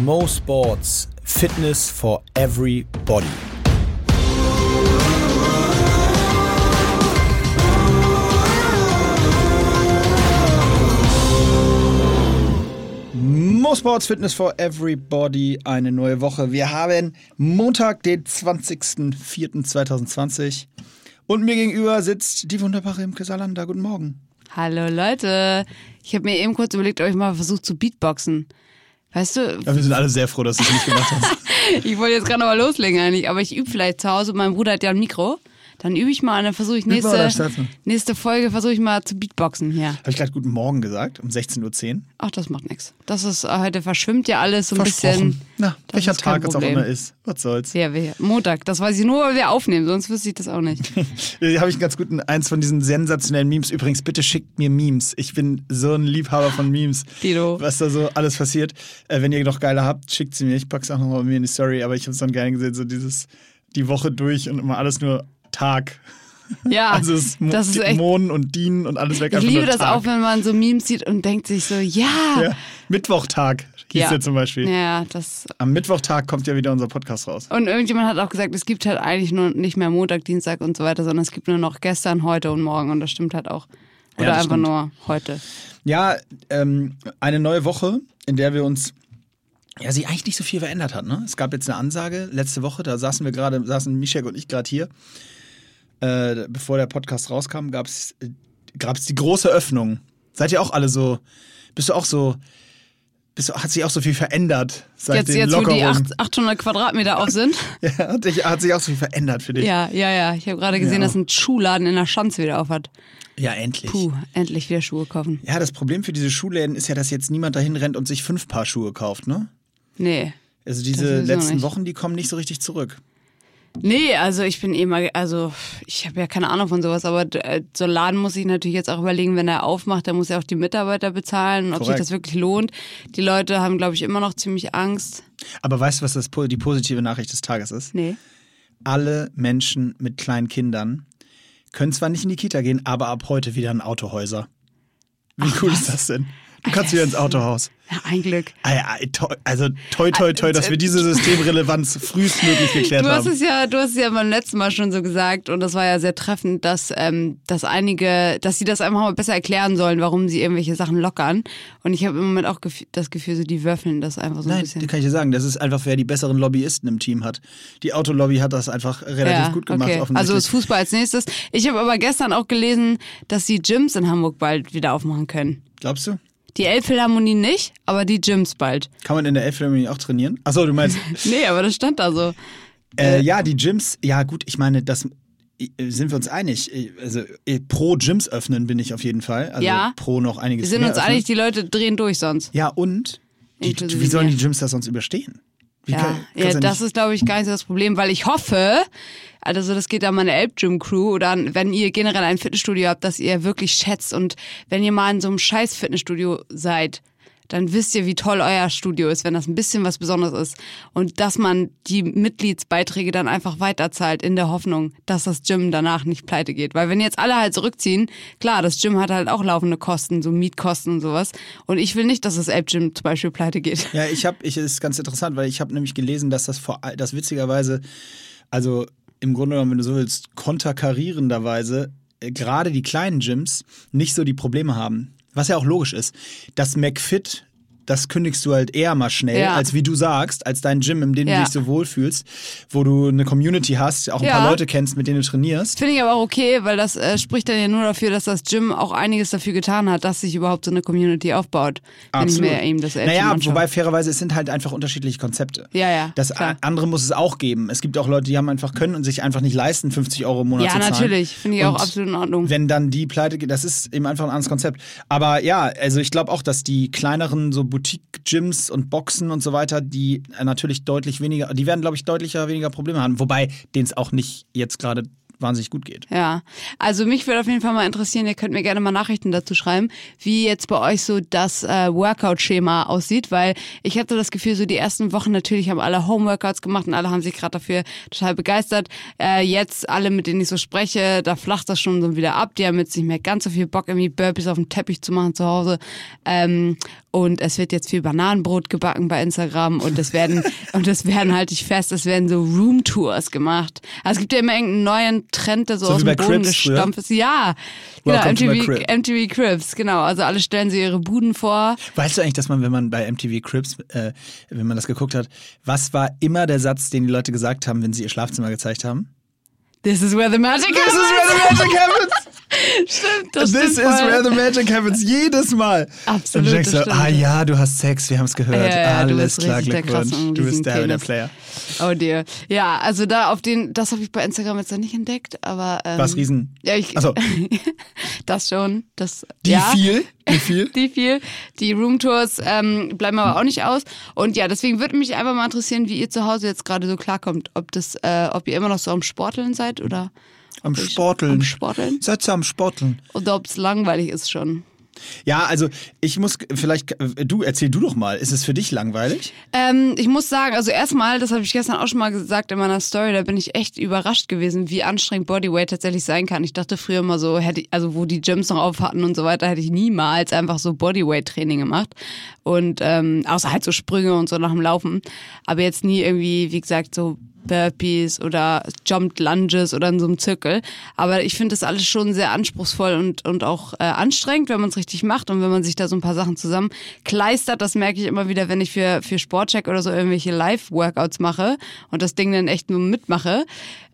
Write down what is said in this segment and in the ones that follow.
Mo Sports Fitness for Everybody. Mo Sports Fitness for Everybody, eine neue Woche. Wir haben Montag, den 20.04.2020 und mir gegenüber sitzt die wunderbare Imke Salander. Guten Morgen. Hallo Leute. Ich habe mir eben kurz überlegt, ob ich mal versucht zu Beatboxen. Weißt du? Ja, wir sind alle sehr froh, dass du es nicht gemacht hast. ich wollte jetzt gerade mal loslegen eigentlich, aber ich übe vielleicht zu Hause. Mein Bruder hat ja ein Mikro. Dann übe ich mal und dann versuche ich nächste, nächste Folge versuche ich mal zu Beatboxen hier. Habe ich gerade guten Morgen gesagt, um 16.10 Uhr. Ach, das macht nichts. Das ist äh, heute verschwimmt ja alles so ein bisschen. Na, Das welcher Tag es auch immer ist. Was soll's. Ja, wir, Montag. Das weiß ich nur, weil wir aufnehmen, sonst wüsste ich das auch nicht. Hier habe ich einen ganz guten, eins von diesen sensationellen Memes. Übrigens, bitte schickt mir Memes. Ich bin so ein Liebhaber von Memes. Tito. Was da so alles passiert. Äh, wenn ihr noch geile habt, schickt sie mir. Ich pack's auch noch mal bei mir in die Story. Aber ich habe es dann gerne gesehen, so dieses, die Woche durch und immer alles nur Tag. Ja, Also es das ist echt. Mohn und Dienen und alles weg. Ich liebe das Tag. auch, wenn man so Memes sieht und denkt sich so, ja. Ja, Mittwochtag hieß Ja. der zum Beispiel. Ja, das. Am Mittwochtag kommt ja wieder unser Podcast raus. Und irgendjemand hat auch gesagt, es gibt halt eigentlich nur nicht mehr Montag, Dienstag und so weiter, sondern es gibt nur noch gestern, heute und morgen. Und das stimmt halt auch. Oder Ja, einfach stimmt. nur heute. Ja, ähm, eine neue Woche, in der wir uns ja, sie eigentlich nicht so viel verändert hat. Ne? Es gab jetzt eine Ansage letzte Woche, da saßen wir gerade, saßen Mischek und ich gerade hier. Äh, bevor der Podcast rauskam, gab es die große Öffnung. Seid ihr auch alle so, bist du auch so, bist du, hat sich auch so viel verändert seit Jetzt, den jetzt wo die Lockerungen? acht- 800 Quadratmeter auf sind. Ja, hat, sich, hat sich auch so viel verändert für dich. ja, ja, ja. Ich habe gerade gesehen, Ja. dass ein Schuhladen in der Schanze wieder auf hat. ja endlich. Puh, endlich wieder Schuhe kaufen. Ja, das Problem für diese Schuhläden ist ja, dass jetzt niemand dahin rennt und sich fünf Paar Schuhe kauft, ne? Nee. Also diese letzten. Wochen, die kommen nicht so richtig zurück. Nee, also ich bin eh mal, also ich habe ja keine Ahnung von sowas, aber äh, so ein Laden muss ich natürlich jetzt auch überlegen, wenn er aufmacht, dann muss er auch die Mitarbeiter bezahlen, ob sich das wirklich lohnt. Die Leute haben, glaube ich, immer noch ziemlich Angst. Aber weißt du, was das, die positive Nachricht des Tages ist? Nee. Alle Menschen mit kleinen Kindern können zwar nicht in die Kita gehen, aber ab heute wieder in Autohäuser. Wie cool ist das denn? Du kannst wieder ins Autohaus. Ja, ein Glück. Ah ja, Also toi toi toi, dass wir diese Systemrelevanz frühestmöglich geklärt Du hast haben. es ja, du hast es ja beim letzten Mal schon so gesagt und das war ja sehr treffend, dass, ähm, dass einige, dass sie das einfach mal besser erklären sollen, warum sie irgendwelche Sachen lockern. Und ich habe im Moment auch das Gefühl, so die würfeln das einfach so ein Nein, bisschen. das kann ich dir sagen. Das ist einfach, wer die besseren Lobbyisten im Team hat. Die Autolobby hat das einfach relativ gut gemacht, okay. Also ist Fußball als nächstes. Ich habe aber gestern auch gelesen, dass die Gyms in Hamburg bald wieder aufmachen können. Glaubst du? Die Elbphilharmonie nicht, aber die Gyms bald. Kann man in der Elbphilharmonie auch trainieren? Achso, du meinst, Nee, aber das stand da so. Äh, ja, die Gyms, ja gut, ich meine, das äh, sind wir uns einig. Äh, Also äh, pro Gyms öffnen bin ich auf jeden Fall. Also Ja. pro noch einiges Wir sind uns öffnen. einig, die Leute drehen durch sonst. Ja, und die, wie sollen die Gyms das sonst überstehen? Wie Ja, kann- ja du das ist, glaube ich, gar nicht so das Problem, weil ich hoffe, also das geht an meine Elb-Gym-Crew oder an, wenn ihr generell ein Fitnessstudio habt, dass ihr wirklich schätzt und wenn ihr mal in so einem scheiß Fitnessstudio seid, dann wisst ihr, wie toll euer Studio ist, wenn das ein bisschen was Besonderes ist. Und dass man die Mitgliedsbeiträge dann einfach weiterzahlt in der Hoffnung, dass das Gym danach nicht pleite geht. Weil wenn jetzt alle halt zurückziehen, klar, das Gym hat halt auch laufende Kosten, so Mietkosten und sowas. Und ich will nicht, dass das Elb-Gym zum Beispiel pleite geht. Ja, ich habe, ich ist ganz interessant, weil ich habe nämlich gelesen, dass das vor, all- das witzigerweise, also im Grunde genommen, wenn du so willst, konterkarierenderweise äh, gerade die kleinen Gyms nicht so die Probleme haben. Was ja auch logisch ist. Das McFit, das kündigst du halt eher mal schnell, Ja. als wie du sagst, als dein Gym, in dem Ja. du dich so wohlfühlst, wo du eine Community hast, auch ein Ja. paar Leute kennst, mit denen du trainierst. Finde ich aber auch okay, weil das äh, spricht dann ja nur dafür, dass das Gym auch einiges dafür getan hat, dass sich überhaupt so eine Community aufbaut. Wenn ich mir eben das Naja, wobei fairerweise, es sind halt einfach unterschiedliche Konzepte. Ja, ja, Das klar. andere muss es auch geben. Es gibt auch Leute, die haben einfach können und sich einfach nicht leisten, 50 Euro im Monat Ja, zu zahlen. natürlich. Finde ich auch Und absolut in Ordnung. Wenn dann die pleite geht, das ist eben einfach ein anderes Konzept. Aber ja, also ich glaube auch, dass die kleineren so Boutique-Gyms und Boxen und so weiter, die äh, natürlich deutlich weniger, die werden, glaube ich, deutlicher weniger Probleme haben. Wobei denen es auch nicht jetzt gerade wahnsinnig gut geht. Ja, also mich würde auf jeden Fall mal interessieren, ihr könnt mir gerne mal Nachrichten dazu schreiben, wie jetzt bei euch so das äh, Workout-Schema aussieht, weil ich hatte das Gefühl, so die ersten Wochen natürlich haben alle Homeworkouts gemacht und alle haben sich gerade dafür total begeistert. Äh, jetzt alle, mit denen ich so spreche, da flacht das schon so wieder ab. Die haben jetzt nicht mehr ganz so viel Bock, irgendwie Burpees auf dem Teppich zu machen zu Hause. Ähm, und es wird jetzt viel Bananenbrot gebacken bei Instagram und es werden, und es werden, halte ich fest, es werden so Roomtours gemacht. Also es gibt ja immer irgendeinen neuen Trend, der so, So aus dem Boden früher? gestampft ist. Ja, genau, Welcome my MTV. MTV Cribs, genau. Also alle stellen sie ihre Buden vor. Weißt du eigentlich, dass man, wenn man bei MTV Cribs, äh, wenn man das geguckt hat, was war immer der Satz, den die Leute gesagt haben, wenn sie ihr Schlafzimmer gezeigt haben? This is where the magic This is happens. where the magic happens! Stimmt, das This is stimmt voll. where the magic happens. Jedes Mal. Absolut, Und du denkst so, ah ja, du hast Sex, wir haben es gehört. Ja, ja, Alles klar, Glückwunsch. Du bist der, der. Player. Oh dear. Ja, also da auf den, das habe ich bei Instagram jetzt noch nicht entdeckt, aber ähm, Was riesen? Ja, ich, Achso, das schon. Das, die ja. viel? Die viel? die viel. Die Roomtours ähm, bleiben aber auch nicht aus. Und ja, deswegen würde mich einfach mal interessieren, wie ihr zu Hause jetzt gerade so klarkommt. Ob das, äh, ob ihr immer noch so am Sporteln seid oder Am Sporteln. Am Sporteln. Seid ihr am Sporteln? Oder ob es langweilig ist schon. Ja, also ich muss vielleicht, äh, du erzähl du doch mal, ist es für dich langweilig? Ähm, ich muss sagen, also erstmal, das habe ich gestern auch schon mal gesagt in meiner Story, da bin ich echt überrascht gewesen, wie anstrengend Bodyweight tatsächlich sein kann. Ich dachte früher immer so, hätte ich, also wo die Gyms noch auf hatten und so weiter, hätte ich niemals einfach so Bodyweight-Training gemacht. Und ähm, außer halt so Sprünge und so nach dem Laufen. Aber jetzt nie irgendwie, wie gesagt, so Burpees oder Jumped Lunges oder in so einem Zirkel. Aber ich finde das alles schon sehr anspruchsvoll und, und auch äh, anstrengend, wenn man es richtig macht und wenn man sich da so ein paar Sachen zusammenkleistert. Das merke ich immer wieder, wenn ich für, für Sportcheck oder so irgendwelche Live-Workouts mache und das Ding dann echt nur mitmache.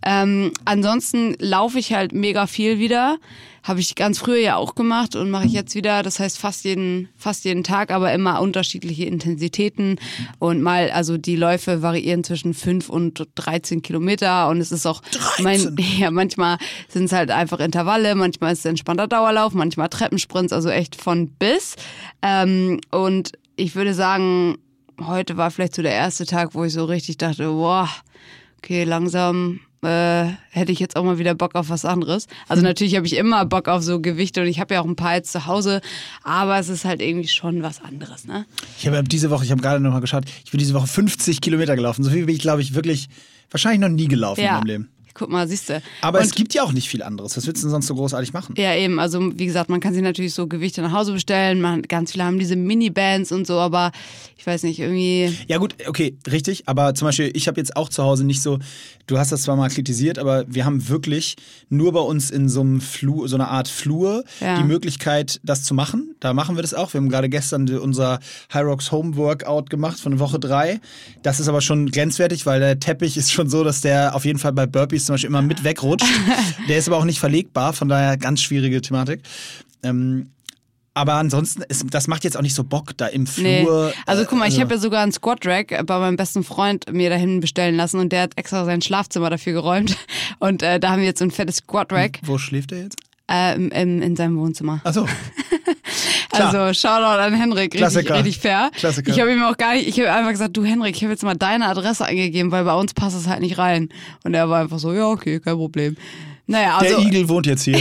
Ähm, ansonsten laufe ich halt mega viel wieder. Habe ich ganz früher ja auch gemacht und mache ich jetzt wieder. Das heißt fast jeden, fast jeden Tag, aber immer unterschiedliche Intensitäten. Und mal, also die Läufe variieren zwischen 5 und 13 Kilometer. Und es ist auch, mein, ja, manchmal sind es halt einfach Intervalle, manchmal ist es entspannter Dauerlauf, manchmal Treppensprints, also echt von bis. Ähm, und ich würde sagen, heute war vielleicht so der erste Tag, wo ich so richtig dachte, boah, okay, langsam äh, hätte ich jetzt auch mal wieder Bock auf was anderes. Also natürlich habe ich immer Bock auf so Gewichte und ich habe ja auch ein paar jetzt zu Hause, aber es ist halt irgendwie schon was anderes, ne? Ich habe diese Woche, ich habe gerade noch mal geschaut, ich bin diese Woche 50 Kilometer gelaufen. So viel bin ich, glaube ich, wirklich wahrscheinlich noch nie gelaufen in Ja. meinem Leben. Guck mal, siehst du. Aber und, es gibt ja auch nicht viel anderes. Was willst du denn sonst so großartig machen? Ja, eben. Also, wie gesagt, man kann sich natürlich so Gewichte nach Hause bestellen. Man, ganz viele haben diese Minibands und so, aber ich weiß nicht, irgendwie. Ja gut, okay, richtig. Aber zum Beispiel, ich habe jetzt auch zu Hause nicht so, du hast das zwar mal kritisiert, aber wir haben wirklich nur bei uns in so einem Flur, so einer Art Flur Ja. die Möglichkeit, das zu machen. Da machen wir das auch. Wir haben gerade gestern unser High Rocks Home Workout gemacht von Woche drei. Das ist aber schon grenzwertig, weil der Teppich ist schon so, dass der auf jeden Fall bei Burpees zum Beispiel immer mit wegrutscht. der ist aber auch nicht verlegbar, von daher ganz schwierige Thematik. Ähm, aber ansonsten, ist, das macht jetzt auch nicht so Bock da im Nee. Flur. Also äh, guck mal, ich habe ja sogar einen Squat Rack bei meinem besten Freund mir dahin bestellen lassen und der hat extra sein Schlafzimmer dafür geräumt. Und äh, da haben wir jetzt so ein fettes Squat Rack Wo schläft er jetzt? äh, im, in seinem Wohnzimmer. Achso. Klar. Also Shoutout an Henrik, richtig, richtig fair. Klassiker. Ich habe ihm auch gar nicht, ich habe einfach gesagt, du Henrik, ich habe jetzt mal deine Adresse eingegeben, weil bei uns passt es halt nicht rein. Und er war einfach so, ja okay, kein Problem. Naja, Der also Igel wohnt jetzt hier.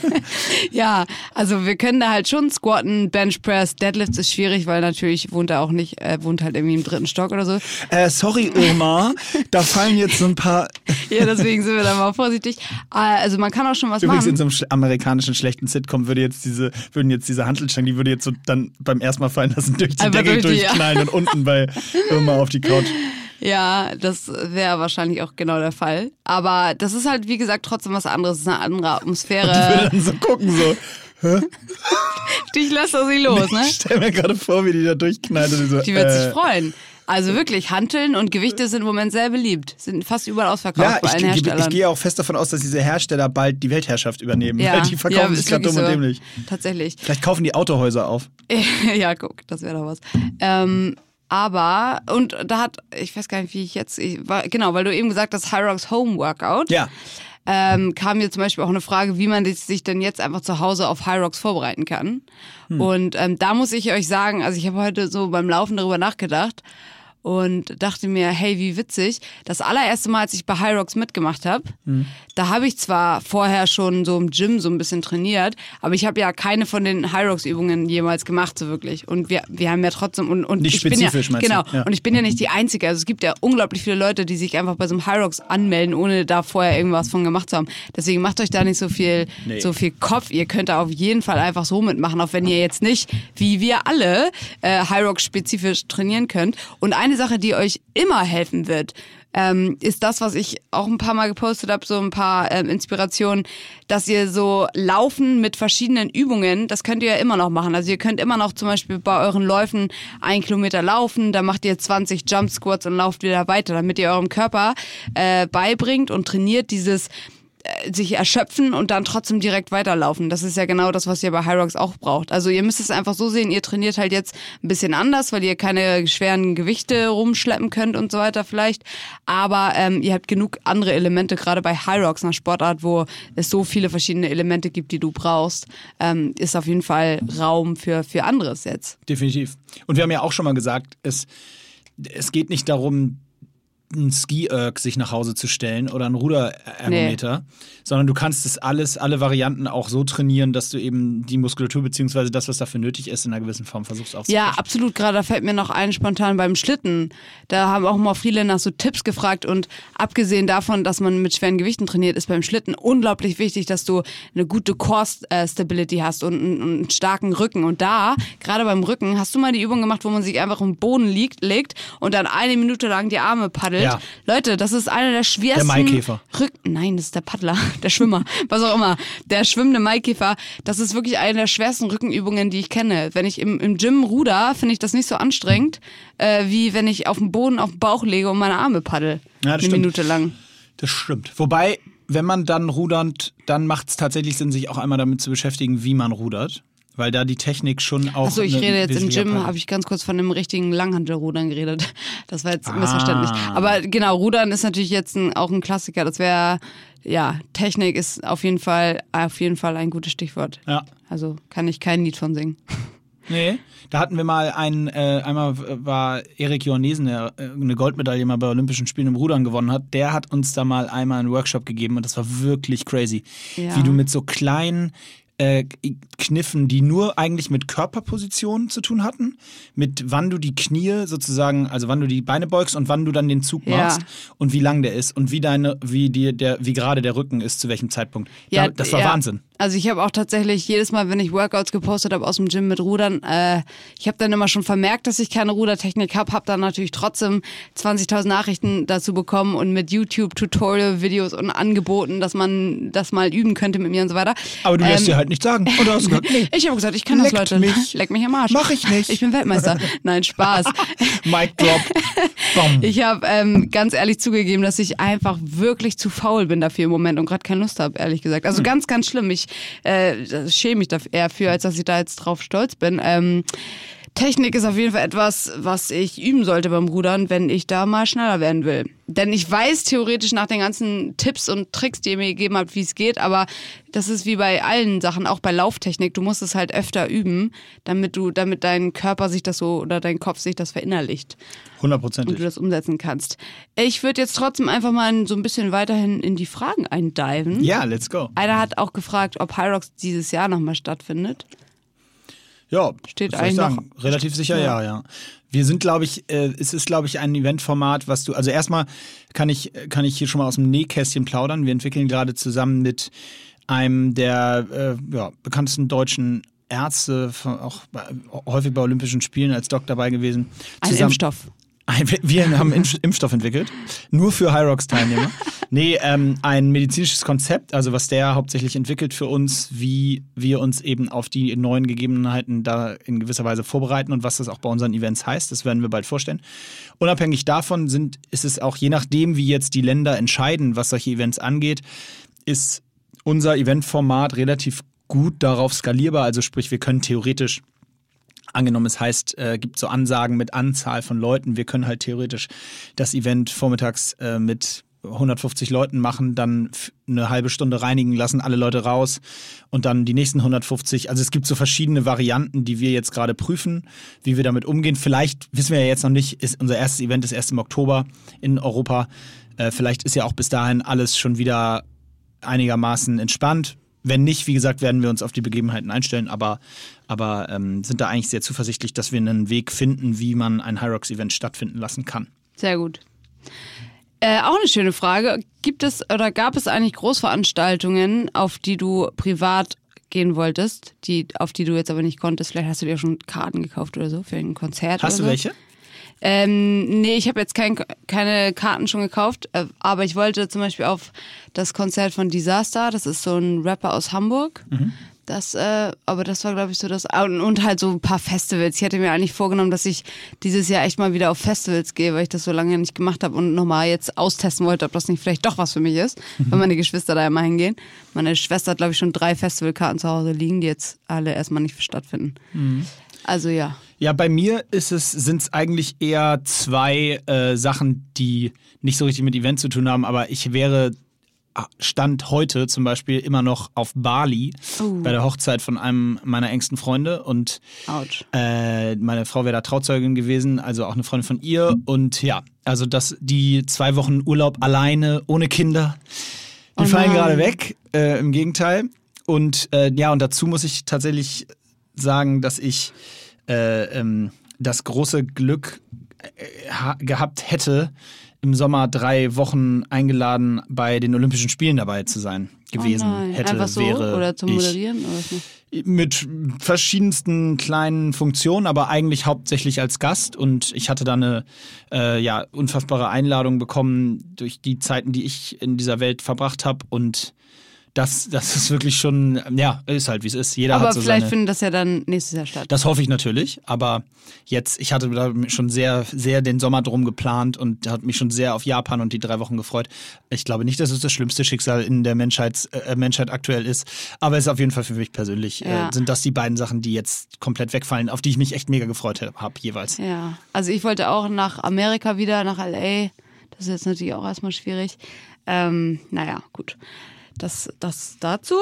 ja, also wir können da halt schon squatten, Benchpress, Deadlifts ist schwierig, weil natürlich wohnt er auch nicht, er wohnt halt irgendwie im dritten Stock oder so. äh, sorry, Irma, da fallen jetzt so ein paar. Ja, deswegen sind wir da mal vorsichtig. Äh, Also man kann auch schon was Übrigens in machen. so einem sch- amerikanischen schlechten Sitcom würde jetzt diese, würden jetzt diese Hantelstangen, die würde jetzt so dann beim ersten Mal fallen lassen, durch die Einfach Decke durch die, ja. durchknallen und unten bei Irma auf die Couch. Ja, das wäre wahrscheinlich auch genau der Fall. Aber das ist halt, wie gesagt, trotzdem was anderes. Es ist eine andere Die würde Atmosphäre. dann so gucken, so. Dich lässt er sie los, ne? Ich stell mir gerade vor, wie die da durchknallt. Und die so, Die wird äh, sich freuen. Also wirklich, Hanteln und Gewichte sind im Moment sehr beliebt. Sind fast überall ausverkauft Ja, bei ich, allen ich, Herstellern. ich gehe auch fest davon aus, dass diese Hersteller bald die Weltherrschaft übernehmen. ja, Weil die verkaufen ja, sich gerade dumm wirklich und so. dämlich. Tatsächlich. Vielleicht kaufen die Autohäuser auf. ja, guck, das wäre doch was. Ähm, aber, und da hat, ich weiß gar nicht, wie ich jetzt, ich, war, genau, weil du eben gesagt hast, High Rocks Home Workout. Ja. ähm, kam mir zum Beispiel auch eine Frage, wie man sich denn jetzt einfach zu Hause auf High Rocks vorbereiten kann. Hm. Und ähm, da muss ich euch sagen, also ich habe heute so beim Laufen darüber nachgedacht und dachte mir, hey, wie witzig. Das allererste Mal, als ich bei High Rocks mitgemacht habe, Mhm. Da habe ich zwar vorher schon so im Gym so ein bisschen trainiert, aber ich habe ja keine von den High Rocks Übungen jemals gemacht so wirklich. Und wir, wir haben ja trotzdem und, und Nicht ich bin ja, spezifisch, meinst du? genau. Ja. Und ich bin ja nicht die Einzige. Also es gibt ja unglaublich viele Leute, die sich einfach bei so einem High Rocks anmelden, ohne da vorher irgendwas von gemacht zu haben. Deswegen macht euch da nicht so viel, Nee. so viel Kopf. Ihr könnt da auf jeden Fall einfach so mitmachen, auch wenn ihr jetzt nicht, wie wir alle, äh, High Rock spezifisch trainieren könnt. Und eine Sache, die euch immer helfen wird, ähm, ist das, was ich auch ein paar Mal gepostet habe, so ein paar ähm, Inspirationen, dass ihr so laufen mit verschiedenen Übungen, das könnt ihr ja immer noch machen. Also ihr könnt immer noch zum Beispiel bei euren Läufen ein Kilometer laufen, da macht ihr 20 Jump Squats und lauft wieder weiter, damit ihr eurem Körper äh, beibringt und trainiert dieses sich erschöpfen und dann trotzdem direkt weiterlaufen. Das ist ja genau das, was ihr bei Rocks auch braucht. Also ihr müsst es einfach so sehen, ihr trainiert halt jetzt ein bisschen anders, weil ihr keine schweren Gewichte rumschleppen könnt und so weiter vielleicht. Aber ähm, ihr habt genug andere Elemente, gerade bei Rocks, einer Sportart, wo es so viele verschiedene Elemente gibt, die du brauchst, ähm, ist auf jeden Fall Raum für, für anderes jetzt. Definitiv. Und wir haben ja auch schon mal gesagt, es, es geht nicht darum, ein Ski-Erg sich nach Hause zu stellen oder ein Ruderergometer, sondern du kannst das alles, alle Varianten auch so trainieren, dass du eben die Muskulatur beziehungsweise das, was dafür nötig ist, in einer gewissen Form versuchst Ja, aufzubauen. absolut. Gerade da fällt mir noch ein spontan beim Schlitten. Da haben auch mal viele nach so Tipps gefragt und abgesehen davon, dass man mit schweren Gewichten trainiert, ist beim Schlitten unglaublich wichtig, dass du eine gute Core-Stability hast und einen, einen starken Rücken. Und da, gerade beim Rücken, hast du mal die Übung gemacht, wo man sich einfach im Boden liegt, legt und dann eine Minute lang die Arme paddelt. Ja. Leute, das ist einer der schwersten Maikäfer. Rücken. Nein, das ist der Paddler, der Schwimmer, was auch immer. Der schwimmende Maikäfer, das ist wirklich eine der schwersten Rückenübungen, die ich kenne. Wenn ich im, im Gym ruder, finde ich das nicht so anstrengend, äh, wie wenn ich auf dem Boden auf den Bauch lege und meine Arme paddel. Ja, eine stimmt. Minute lang. Das stimmt. Wobei, wenn man dann rudernd, dann macht es tatsächlich Sinn, sich auch einmal damit zu beschäftigen, wie man rudert. Weil da die Technik schon auch. Achso, ich rede jetzt im Gym, habe ich ganz kurz von dem richtigen Langhantelrudern geredet. Das war jetzt Ah. missverständlich. Aber genau, Rudern ist natürlich jetzt ein, auch ein Klassiker. Das wäre, ja, Technik ist auf jeden Fall, auf jeden Fall ein gutes Stichwort. Ja. Also kann ich kein Lied von singen. Nee, da hatten wir mal einen, äh, einmal war Erik Johannesen, der äh, eine Goldmedaille mal bei Olympischen Spielen im Rudern gewonnen hat, der hat uns da mal einmal einen Workshop gegeben und das war wirklich crazy. Ja. Wie du mit so kleinen äh, Kniffen, die nur eigentlich mit Körperpositionen zu tun hatten, mit wann du die Knie sozusagen, also wann du die Beine beugst und wann du dann den Zug Ja. machst und wie lang der ist und wie deine, wie dir der, wie gerade der Rücken ist, zu welchem Zeitpunkt. da, das war ja. Wahnsinn. Also ich habe auch tatsächlich jedes Mal, wenn ich Workouts gepostet habe aus dem Gym mit Rudern, äh, ich habe dann immer schon vermerkt, dass ich keine Rudertechnik habe, habe dann natürlich trotzdem 20.000 Nachrichten dazu bekommen und mit YouTube Tutorial-Videos und angeboten, dass man das mal üben könnte mit mir und so weiter. Aber du lässt Ähm, dir halt nicht sagen. Du hast gesagt, nee. Ich habe gesagt, ich kann das, Leute. mich. Leck mich am Arsch. Mach ich nicht. Ich bin Weltmeister. Nein, Spaß. Mic drop. Bom. Ich habe ähm, ganz ehrlich zugegeben, dass ich einfach wirklich zu faul bin dafür im Moment und gerade keine Lust habe, ehrlich gesagt. Hm. Also ganz, ganz schlimm. Ich äh, schäme mich dafür, eher für, als dass ich da jetzt drauf stolz bin. Ähm, Technik ist auf jeden Fall etwas, was ich üben sollte beim Rudern, wenn ich da mal schneller werden will. Denn ich weiß theoretisch nach den ganzen Tipps und Tricks, die ihr mir gegeben habt, wie es geht, aber das ist wie bei allen Sachen, auch bei Lauftechnik. Du musst es halt öfter üben, damit du, damit dein Körper sich das so oder dein Kopf sich das verinnerlicht und du Hundertprozentig. das umsetzen kannst. Ich würde jetzt trotzdem einfach mal so ein bisschen weiterhin in die Fragen eindiven. Ja, let's go. Einer hat auch gefragt, ob Hyrox dieses Jahr nochmal stattfindet. Ja, Steht eigentlich sagen? Relativ sicher, Ja. ja, ja. Wir sind, glaube ich, äh, es ist, glaube ich, ein Eventformat, was du, also erstmal kann ich, kann ich hier schon mal aus dem Nähkästchen plaudern. Wir entwickeln gerade zusammen mit einem der äh, ja, bekanntesten deutschen Ärzte, auch bei, häufig bei Olympischen Spielen als Doc dabei gewesen. Ein zusammen- Impfstoff. Wir haben Impf Impfstoff entwickelt, nur für Hyrox-Teilnehmer. Nee, ähm, ein medizinisches Konzept, also was der hauptsächlich entwickelt für uns, wie wir uns eben auf die neuen Gegebenheiten da in gewisser Weise vorbereiten und was das auch bei unseren Events heißt, das werden wir bald vorstellen. Unabhängig davon sind, ist es auch je nachdem, wie jetzt die Länder entscheiden, was solche Events angeht, ist unser Eventformat relativ gut darauf skalierbar. Also sprich, wir können theoretisch Angenommen, es heißt, äh, gibt so Ansagen mit Anzahl von Leuten. Wir können halt theoretisch das Event vormittags äh, mit 150 Leuten machen, dann eine halbe Stunde reinigen lassen, alle Leute raus und dann die nächsten 150. Also es gibt so verschiedene Varianten, die wir jetzt gerade prüfen, wie wir damit umgehen. Vielleicht wissen wir ja jetzt noch nicht, ist unser erstes Event ist erst im Oktober in Europa. Äh, vielleicht ist ja auch bis dahin alles schon wieder einigermaßen entspannt. Wenn nicht, wie gesagt, werden wir uns auf die Begebenheiten einstellen, aber, aber ähm, sind da eigentlich sehr zuversichtlich, dass wir einen Weg finden, wie man ein Hyrox-Event stattfinden lassen kann. Sehr gut. Äh, auch eine schöne Frage. Gibt es oder gab es eigentlich Großveranstaltungen, auf die du privat gehen wolltest, die, auf die du jetzt aber nicht konntest? Vielleicht hast du dir schon Karten gekauft oder so für ein Konzert. Hast du so? welche? Ähm, nee, ich habe jetzt kein, keine Karten schon gekauft, äh, aber ich wollte zum Beispiel auf das Konzert von Disaster, das ist so ein Rapper aus Hamburg. Das, äh, aber das war, glaube ich, so das. Und, und halt so ein paar Festivals. Ich hatte mir eigentlich vorgenommen, dass ich dieses Jahr echt mal wieder auf Festivals gehe, weil ich das so lange nicht gemacht habe und nochmal jetzt austesten wollte, ob das nicht vielleicht doch was für mich ist, wenn meine Geschwister da immer hingehen. Meine Schwester hat, glaube ich, schon drei Festivalkarten zu Hause liegen, die jetzt alle erstmal nicht stattfinden. Also ja. Ja, bei mir ist es, sind es eigentlich eher zwei äh, Sachen, die nicht so richtig mit Event zu tun haben, aber ich wäre ah, Stand heute zum Beispiel immer noch auf Bali Oh. bei der Hochzeit von einem meiner engsten Freunde und äh, meine Frau wäre da Trauzeugin gewesen, also auch eine Freundin von ihr und ja, also das die zwei Wochen Urlaub alleine ohne Kinder, die Oh fallen gerade weg. Äh, Im Gegenteil und äh, ja und dazu muss ich tatsächlich sagen, dass ich äh, ähm, das große Glück äh, ha gehabt hätte, im Sommer drei Wochen eingeladen bei den Olympischen Spielen dabei zu sein gewesen. oh hätte, Einfach so wäre oder zum. Moderieren oder? Mit verschiedensten kleinen Funktionen, aber eigentlich hauptsächlich als Gast. Und ich hatte da eine äh, ja, unfassbare Einladung bekommen durch die Zeiten, die ich in dieser Welt verbracht habe. Und das, das ist wirklich schon, ja, ist halt wie es ist. Jeder Aber hat so vielleicht seine. findet das ja dann nächstes Jahr statt. Das hoffe ich natürlich, aber jetzt, ich hatte da schon sehr, sehr den Sommer drum geplant und hat mich schon sehr auf Japan und die drei Wochen gefreut. Ich glaube nicht, dass es das schlimmste Schicksal in der Menschheits, äh, Menschheit aktuell ist, aber es ist auf jeden Fall für mich persönlich, Ja. äh, sind das die beiden Sachen, die jetzt komplett wegfallen, auf die ich mich echt mega gefreut habe jeweils. Ja, also ich wollte auch nach Amerika wieder, nach LA. Das ist jetzt natürlich auch erstmal schwierig. Ähm, naja, gut. Das, das dazu.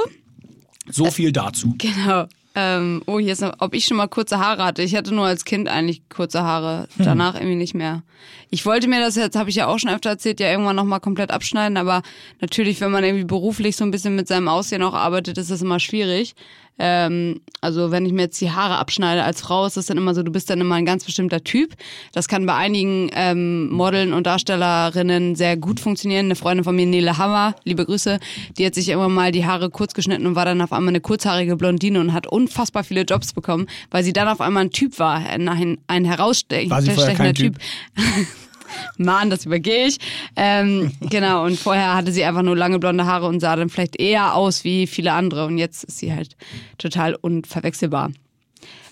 So viel dazu. Genau. Ähm, oh, hier ist noch, ob ich schon mal kurze Haare hatte. Ich hatte nur als Kind eigentlich kurze Haare, danach irgendwie nicht mehr. Ich wollte mir das jetzt, habe ich ja auch schon öfter erzählt, ja irgendwann nochmal komplett abschneiden, aber natürlich, wenn man irgendwie beruflich so ein bisschen mit seinem Aussehen auch arbeitet, ist das immer schwierig. Ähm, also wenn ich mir jetzt die Haare abschneide als Frau, ist das dann immer so, du bist dann immer ein ganz bestimmter Typ. Das kann bei einigen ähm, Modeln und Darstellerinnen sehr gut funktionieren. Eine Freundin von mir, Nele Hammer, liebe Grüße, die hat sich immer mal die Haare kurz geschnitten und war dann auf einmal eine kurzhaarige Blondine und hat unfassbar viele Jobs bekommen, weil sie dann auf einmal ein Typ war, ein, ein, ein herausstechender kein Typ. Mann, das übergehe ich. Ähm, genau, und vorher hatte sie einfach nur lange blonde Haare und sah dann vielleicht eher aus wie viele andere. Und jetzt ist sie halt total unverwechselbar.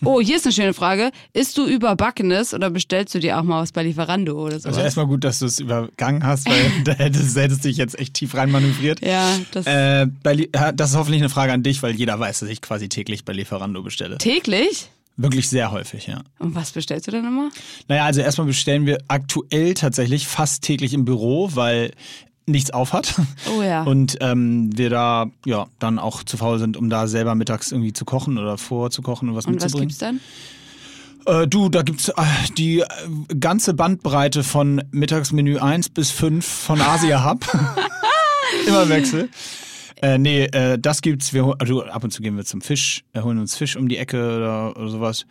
Oh, hier ist eine schöne Frage. Isst du überbackenes oder bestellst du dir auch mal was bei Lieferando oder sowas? Also erstmal gut, dass du es übergangen hast, weil da hättest, hättest dich jetzt echt tief reinmanövriert. ja, das Äh, das ist hoffentlich eine Frage an dich, weil jeder weiß, dass ich quasi täglich bei Lieferando bestelle. täglich? Wirklich sehr häufig, ja. Und was bestellst du denn immer? Naja, also erstmal bestellen wir aktuell tatsächlich fast täglich im Büro, weil nichts auf hat. Oh ja. Und ähm, wir da ja dann auch zu faul sind, um da selber mittags irgendwie zu kochen oder vorzukochen und was Und was mitzubringen. gibt's dann? Äh, du, da gibt's äh, die äh, ganze Bandbreite von Mittagsmenü 1 bis 5 von Asia Hub. Immer Wechsel. Äh, nee, äh, das gibt's. Wir, also ab und zu gehen wir zum Fisch, äh, holen uns Fisch um die Ecke oder, oder sowas.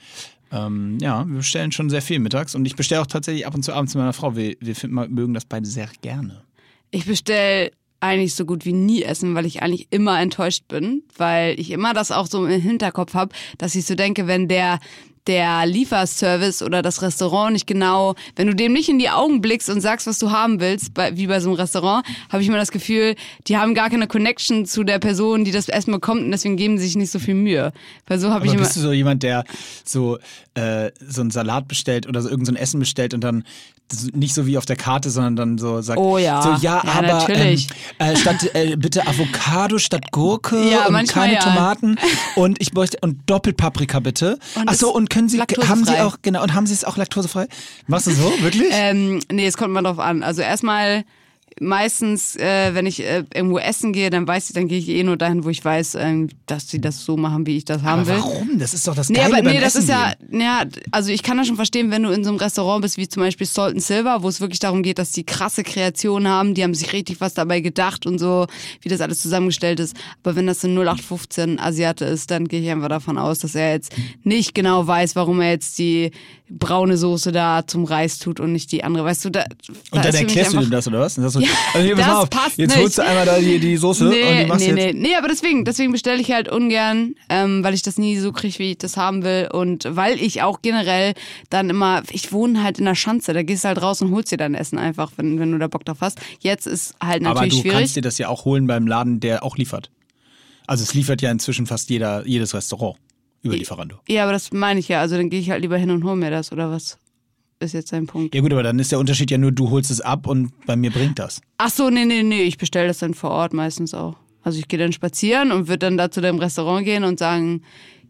Ähm, ja, wir bestellen schon sehr viel mittags und ich bestelle auch tatsächlich ab und zu abends mit meiner Frau. Wir, wir finden, mögen das beide sehr gerne. Ich bestelle eigentlich so gut wie nie Essen, weil ich eigentlich immer enttäuscht bin, weil ich immer das auch so im Hinterkopf habe, dass ich so denke, wenn der der Lieferservice oder das Restaurant nicht genau, wenn du dem nicht in die Augen blickst und sagst, was du haben willst, bei, wie bei so einem Restaurant, habe ich immer das Gefühl, die haben gar keine Connection zu der Person, die das Essen bekommt und deswegen geben sie sich nicht so viel Mühe. Weil so habe ich immer bist du so jemand, der so, äh, so einen Salat bestellt oder so irgend so Essen bestellt und dann nicht so wie auf der Karte, sondern dann so sagt, Oh ja. so ja, Ja, aber natürlich. Ähm, äh, statt äh, bitte Avocado statt Gurke Ja, und keine ja. Tomaten und ich bräuchte und Doppelpaprika bitte. Und Ach so ist und können Sie haben Sie auch genau und haben Sie es auch laktosefrei? Machst du so wirklich? Ähm, nee, es kommt mal drauf an. Also erstmal meistens, äh, wenn ich äh, irgendwo essen gehe, dann weiß ich, dann gehe ich eh nur dahin, wo ich weiß, ähm, dass sie das so machen, wie ich das haben Aber will. warum? Das ist doch das Nee, Geile aber nee, das Essen ist ja, ja, also ich kann das schon verstehen, wenn du in so einem Restaurant bist, wie zum Beispiel Salt and Silver, wo es wirklich darum geht, dass die krasse Kreationen haben, die haben sich richtig was dabei gedacht und so, wie das alles zusammengestellt ist. Aber wenn das ein 0815 Asiate ist, dann gehe ich einfach davon aus, dass er jetzt nicht genau weiß, warum er jetzt die braune Soße da zum Reis tut und nicht die andere. Weißt du, da, da Und dann erklärst du ihm das, oder was? Und du, Ja, also hier, pass das auf, passt jetzt nicht. holst du einmal da die, die Soße und die Nee, machst nee, jetzt. nee, nee, aber deswegen, deswegen bestelle ich halt ungern, ähm, weil ich das nie so kriege, wie ich das haben will und weil ich auch generell dann immer, ich wohne halt in der Schanze, da gehst du halt raus und holst dir dein Essen einfach, wenn, wenn du da Bock drauf hast. Jetzt ist halt Aber natürlich du schwierig. kannst dir das ja auch holen beim Laden, der auch liefert. Also es liefert ja inzwischen fast jeder, jedes Restaurant über Lieferando. Ja, aber das meine ich ja, also dann gehe ich halt lieber hin und hol mir das oder was ist jetzt dein Punkt? Ja gut, aber dann ist der Unterschied ja nur, du holst es ab und bei mir bringt das. Ach so, nee, nee, nee, ich bestelle das dann vor Ort meistens auch. Also ich gehe dann spazieren und würde dann da zu dem Restaurant gehen und sagen,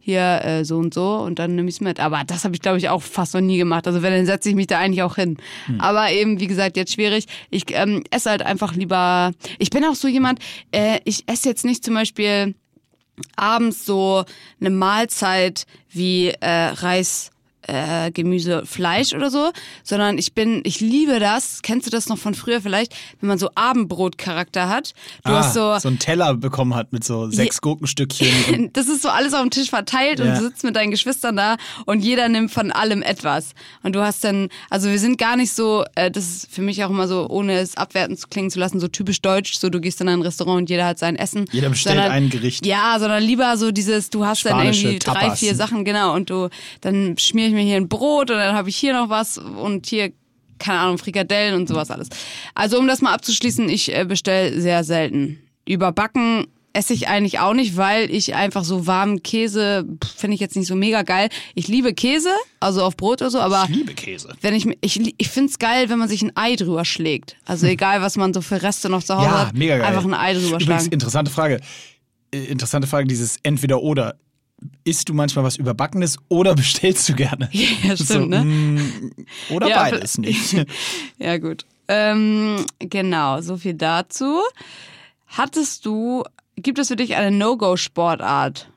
hier äh, so und so und dann nehme ich es mit. Aber das habe ich, glaube ich, auch fast noch nie gemacht. Also wenn, dann setze ich mich da eigentlich auch hin. Aber eben, wie gesagt, jetzt schwierig. Ich ähm, esse halt einfach lieber. Ich bin auch so jemand, äh, ich esse jetzt nicht zum Beispiel abends so eine Mahlzeit wie äh, Reis, äh, Gemüse, Fleisch oder so, sondern ich bin, ich liebe das. Kennst du das noch von früher vielleicht, wenn man so Abendbrotcharakter hat? Du hast so, Ah, so einen Teller bekommen hat mit so sechs Gurkenstückchen. und- das ist so alles auf dem Tisch verteilt und Ja. du sitzt mit deinen Geschwistern da und jeder nimmt von allem etwas. Und du hast dann, also wir sind gar nicht so, äh, das ist für mich auch immer so, ohne es abwertend zu klingen zu lassen, so typisch deutsch, so du gehst in ein Restaurant und jeder hat sein Essen. Jeder bestellt Sondern- ein Gericht. Ja, sondern lieber so dieses, du hast dann Spanische irgendwie drei, Tapas. vier Sachen, genau, und du, dann schmier ich mir hier ein Brot und dann habe ich hier noch was und hier keine Ahnung, Frikadellen und sowas alles. Also um das mal abzuschließen, ich äh, bestelle sehr selten. Überbacken esse ich eigentlich auch nicht, weil ich einfach so warmen Käse finde ich jetzt nicht so mega geil. Ich liebe Käse, also auf Brot oder so, aber Ich liebe Käse. wenn ich ich, ich finde es geil, wenn man sich ein Ei drüber schlägt. Also egal, was man so für Reste noch zu Hause Ja, hat, mega geil. einfach ein Ei drüber Übrigens, schlagen. interessante Frage. Äh, Interessante Frage, dieses Entweder-Oder. Isst du manchmal was Überbackenes oder bestellst du gerne? Ja, stimmt, ne? mm, Oder Ja, beides nicht. Ja, gut. Ähm, genau, so viel dazu. Hattest du, gibt es für dich eine No-Go-Sportart?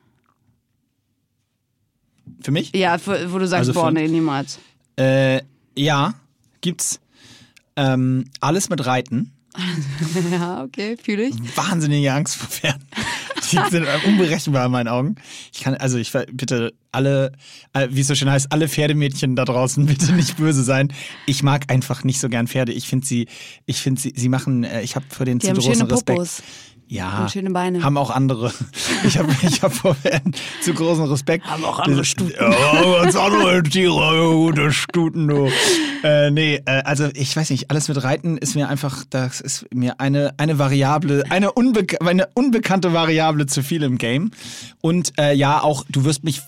Für mich? Ja, wo, wo du sagst, Also boah, für- nee, niemals. Äh, ja, gibt's ähm, alles mit Reiten. Ja, okay, fühle ich. Wahnsinnige Angst vor Pferden. Die sind unberechenbar in meinen Augen. Ich kann, also ich bitte alle, äh, wie es so schön heißt, alle Pferdemädchen da draußen bitte nicht böse sein. Ich mag einfach nicht so gern Pferde. Ich finde sie, ich finde sie, sie machen, äh, ich habe denen Die zu großen Respekt. Popos. Ja, Und schöne Beine. haben auch andere. Ich habe ich hab vor zu großen Respekt. Haben auch andere Stuten. Ja, ganz andere Tiere, gute Stuten, du. Äh, nee, äh, also ich weiß nicht, alles mit Reiten ist mir einfach, das ist mir eine, eine Variable, eine, unbek eine unbekannte Variable zu viel im Game. Und äh, ja, auch, du wirst mich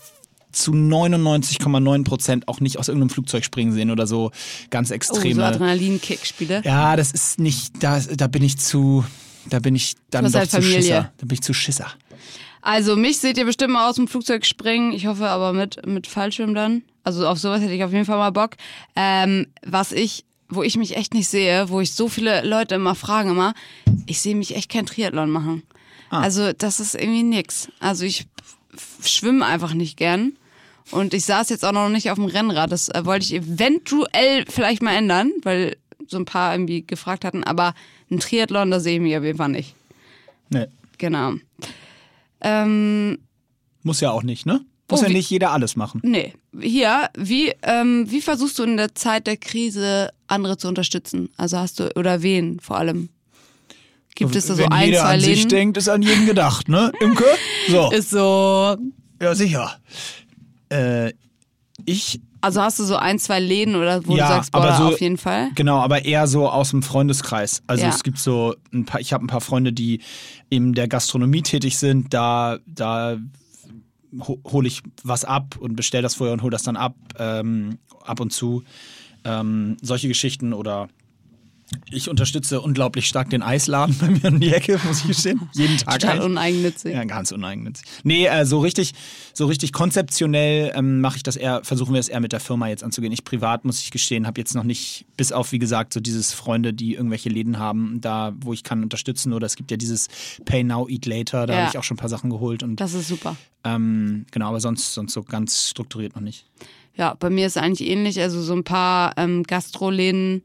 zu 99,9 Prozent auch nicht aus irgendeinem Flugzeug springen sehen oder so ganz Oh, extreme. so Adrenalinkick-Spiele. Ja, das ist nicht, da, da bin ich zu, da bin ich dann doch halt zu Familie. Schisser. Da bin ich zu Schisser. Also mich seht ihr bestimmt mal aus dem Flugzeug springen. Ich hoffe aber mit, mit Fallschirm dann. Also auf sowas hätte ich auf jeden Fall mal Bock. Ähm, was ich, wo ich mich echt nicht sehe, wo ich so viele Leute immer fragen immer, ich sehe mich echt kein Triathlon machen. Ah. Also das ist irgendwie nix. Also ich schwimme einfach nicht gern. Und ich saß jetzt auch noch nicht auf dem Rennrad. Das äh, wollte ich eventuell vielleicht mal ändern, weil so ein paar irgendwie gefragt hatten. Aber ein Triathlon, da sehe ich mich auf jeden Fall nicht. Nee, Genau. Ähm, muss ja auch nicht, ne? Muss Oh, ja wie- nicht jeder alles machen. Nee. Hier, wie, ähm, wie versuchst du in der Zeit der Krise andere zu unterstützen? Also hast du, oder wen vor allem? Gibt es da so Wenn ein, jeder zwei an sich Läden? denkt, ist an jeden gedacht, ne? Imke? So, Ist so. ja sicher. Äh, ich, Also hast du so ein, zwei Läden oder wo Ja, du sagst, boah, aber so- auf jeden Fall? genau, aber eher so aus dem Freundeskreis. Also Ja. es gibt so ein paar, ich habe ein paar Freunde, die in der Gastronomie tätig sind, da, da ho hole ich was ab und bestell das vorher und hole das dann ab, ähm, ab und zu. Ähm, solche Geschichten oder Ich unterstütze unglaublich stark den Eisladen bei mir um die Ecke, muss ich gestehen. Jeden Tag. Total uneigennützig. Ja, ganz uneigennützig. Nee, äh, so richtig, so richtig konzeptionell ähm, mache ich das eher, versuchen wir es eher mit der Firma jetzt anzugehen. Ich privat, muss ich gestehen, habe jetzt noch nicht, bis auf, wie gesagt, so dieses Freunde, die irgendwelche Läden haben, da, wo ich kann unterstützen. Oder es gibt ja dieses Pay Now, Eat Later, da Ja. habe ich auch schon ein paar Sachen geholt. Und Das ist super. ähm, genau, aber sonst, sonst so ganz strukturiert noch nicht. Ja, bei mir ist es eigentlich ähnlich. Also so ein paar ähm, Gastroläden,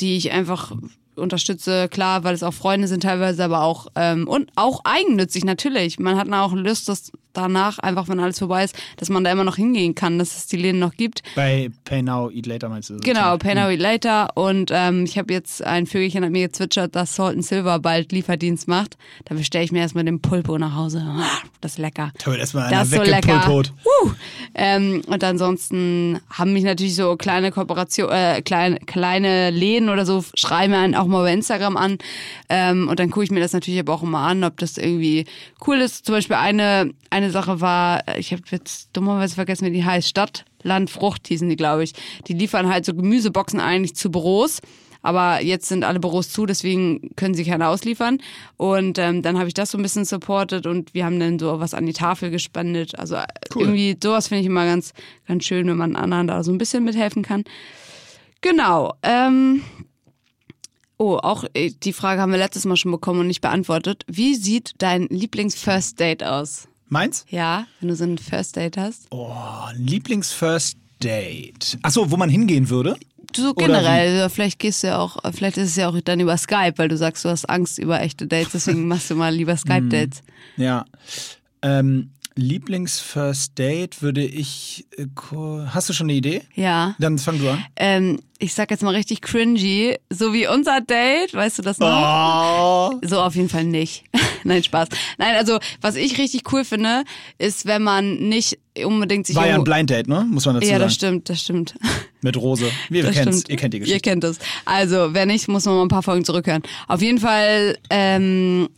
die ich einfach unterstütze, klar, weil es auch Freunde sind teilweise, aber auch ähm, und auch eigennützig natürlich. Man hat auch Lust, dass danach einfach, wenn alles vorbei ist, dass man da immer noch hingehen kann, dass es die Läden noch gibt. Bei Pay Now, Eat Later meinst du? Genau, sozusagen? Pay Now Eat Later und ähm, ich habe jetzt ein Vögelchen hat mir gezwitschert, dass Salt and Silver bald Lieferdienst macht. Da bestelle ich mir erstmal den Pulpo nach Hause. Das ist lecker. Da wird erstmal Das ist so lecker. Uh. Ähm, und ansonsten haben mich natürlich so kleine Kooperation, äh, kleine, kleine Läden oder so, schreiben mir einen auch mal bei Instagram an. Ähm, und dann gucke ich mir das natürlich aber auch immer an, ob das irgendwie cool ist. Zum Beispiel eine, eine Sache war, ich habe jetzt dummerweise vergessen, wie die heißt, Stadt, Land, Frucht hießen die, glaube ich. Die liefern halt so Gemüseboxen eigentlich zu Büros. Aber jetzt sind alle Büros zu, deswegen können sie keine ausliefern. Und ähm, dann habe ich das so ein bisschen supportet und wir haben dann so was an die Tafel gespendet. Also äh, Cool. irgendwie sowas finde ich immer ganz, ganz schön, wenn man anderen da so ein bisschen mithelfen kann. Genau. Ähm, oh, auch äh, die Frage haben wir letztes Mal schon bekommen und nicht beantwortet. Wie sieht dein Lieblings-First Date aus? Meins? Ja, wenn du so ein First Date hast. Oh, Lieblings-First Date. Achso, wo man hingehen würde? So Oder generell, also vielleicht gehst du ja auch, vielleicht ist es ja auch dann über Skype, weil du sagst, du hast Angst über echte Dates, deswegen machst du mal lieber Skype-Dates. Ja. Ähm, Lieblings-First Date würde ich. Äh, hast du schon eine Idee? Ja. Dann fang du an. Ähm, ich sag jetzt mal richtig cringy, so wie unser Date, weißt du das noch? Oh. So auf jeden Fall nicht. Nein, Spaß. Nein, also was ich richtig cool finde, ist, wenn man nicht unbedingt sich War ja ein Blind Date, ne? Muss man dazu Ja, sagen. das stimmt, das stimmt. Mit Rose. Wir Das kennt's. stimmt. Ihr kennt die Ihr Geschichte. kennt es. Also, wer nicht, muss noch mal ein paar Folgen zurückhören. Auf jeden Fall, ähm,